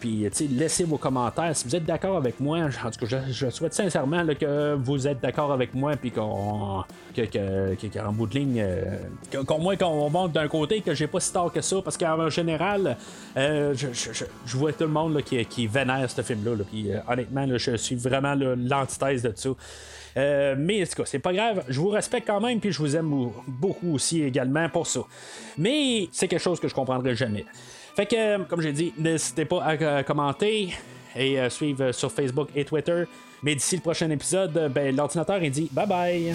puis, laissez vos commentaires. Si vous êtes d'accord avec moi, en tout cas, je, souhaite sincèrement que vous êtes d'accord avec moi. Puis qu'on. qu'en bout de ligne au moins qu'on monte d'un côté que j'ai pas si tard que ça, parce qu'en général, euh, je, vois tout le monde qui, qui, vénère ce film-là. euh, honnêtement, je suis vraiment l'antithèse de ça. Euh, mais en tout cas, c'est pas grave. Je vous respecte quand même, puis je vous aime beaucoup aussi également pour ça. Mais c'est quelque chose que je comprendrai jamais. Fait que, comme j'ai dit, n'hésitez pas à commenter et suivre sur Facebook et Twitter. Mais d'ici le prochain épisode, ben, l'ordinateur il dit bye bye.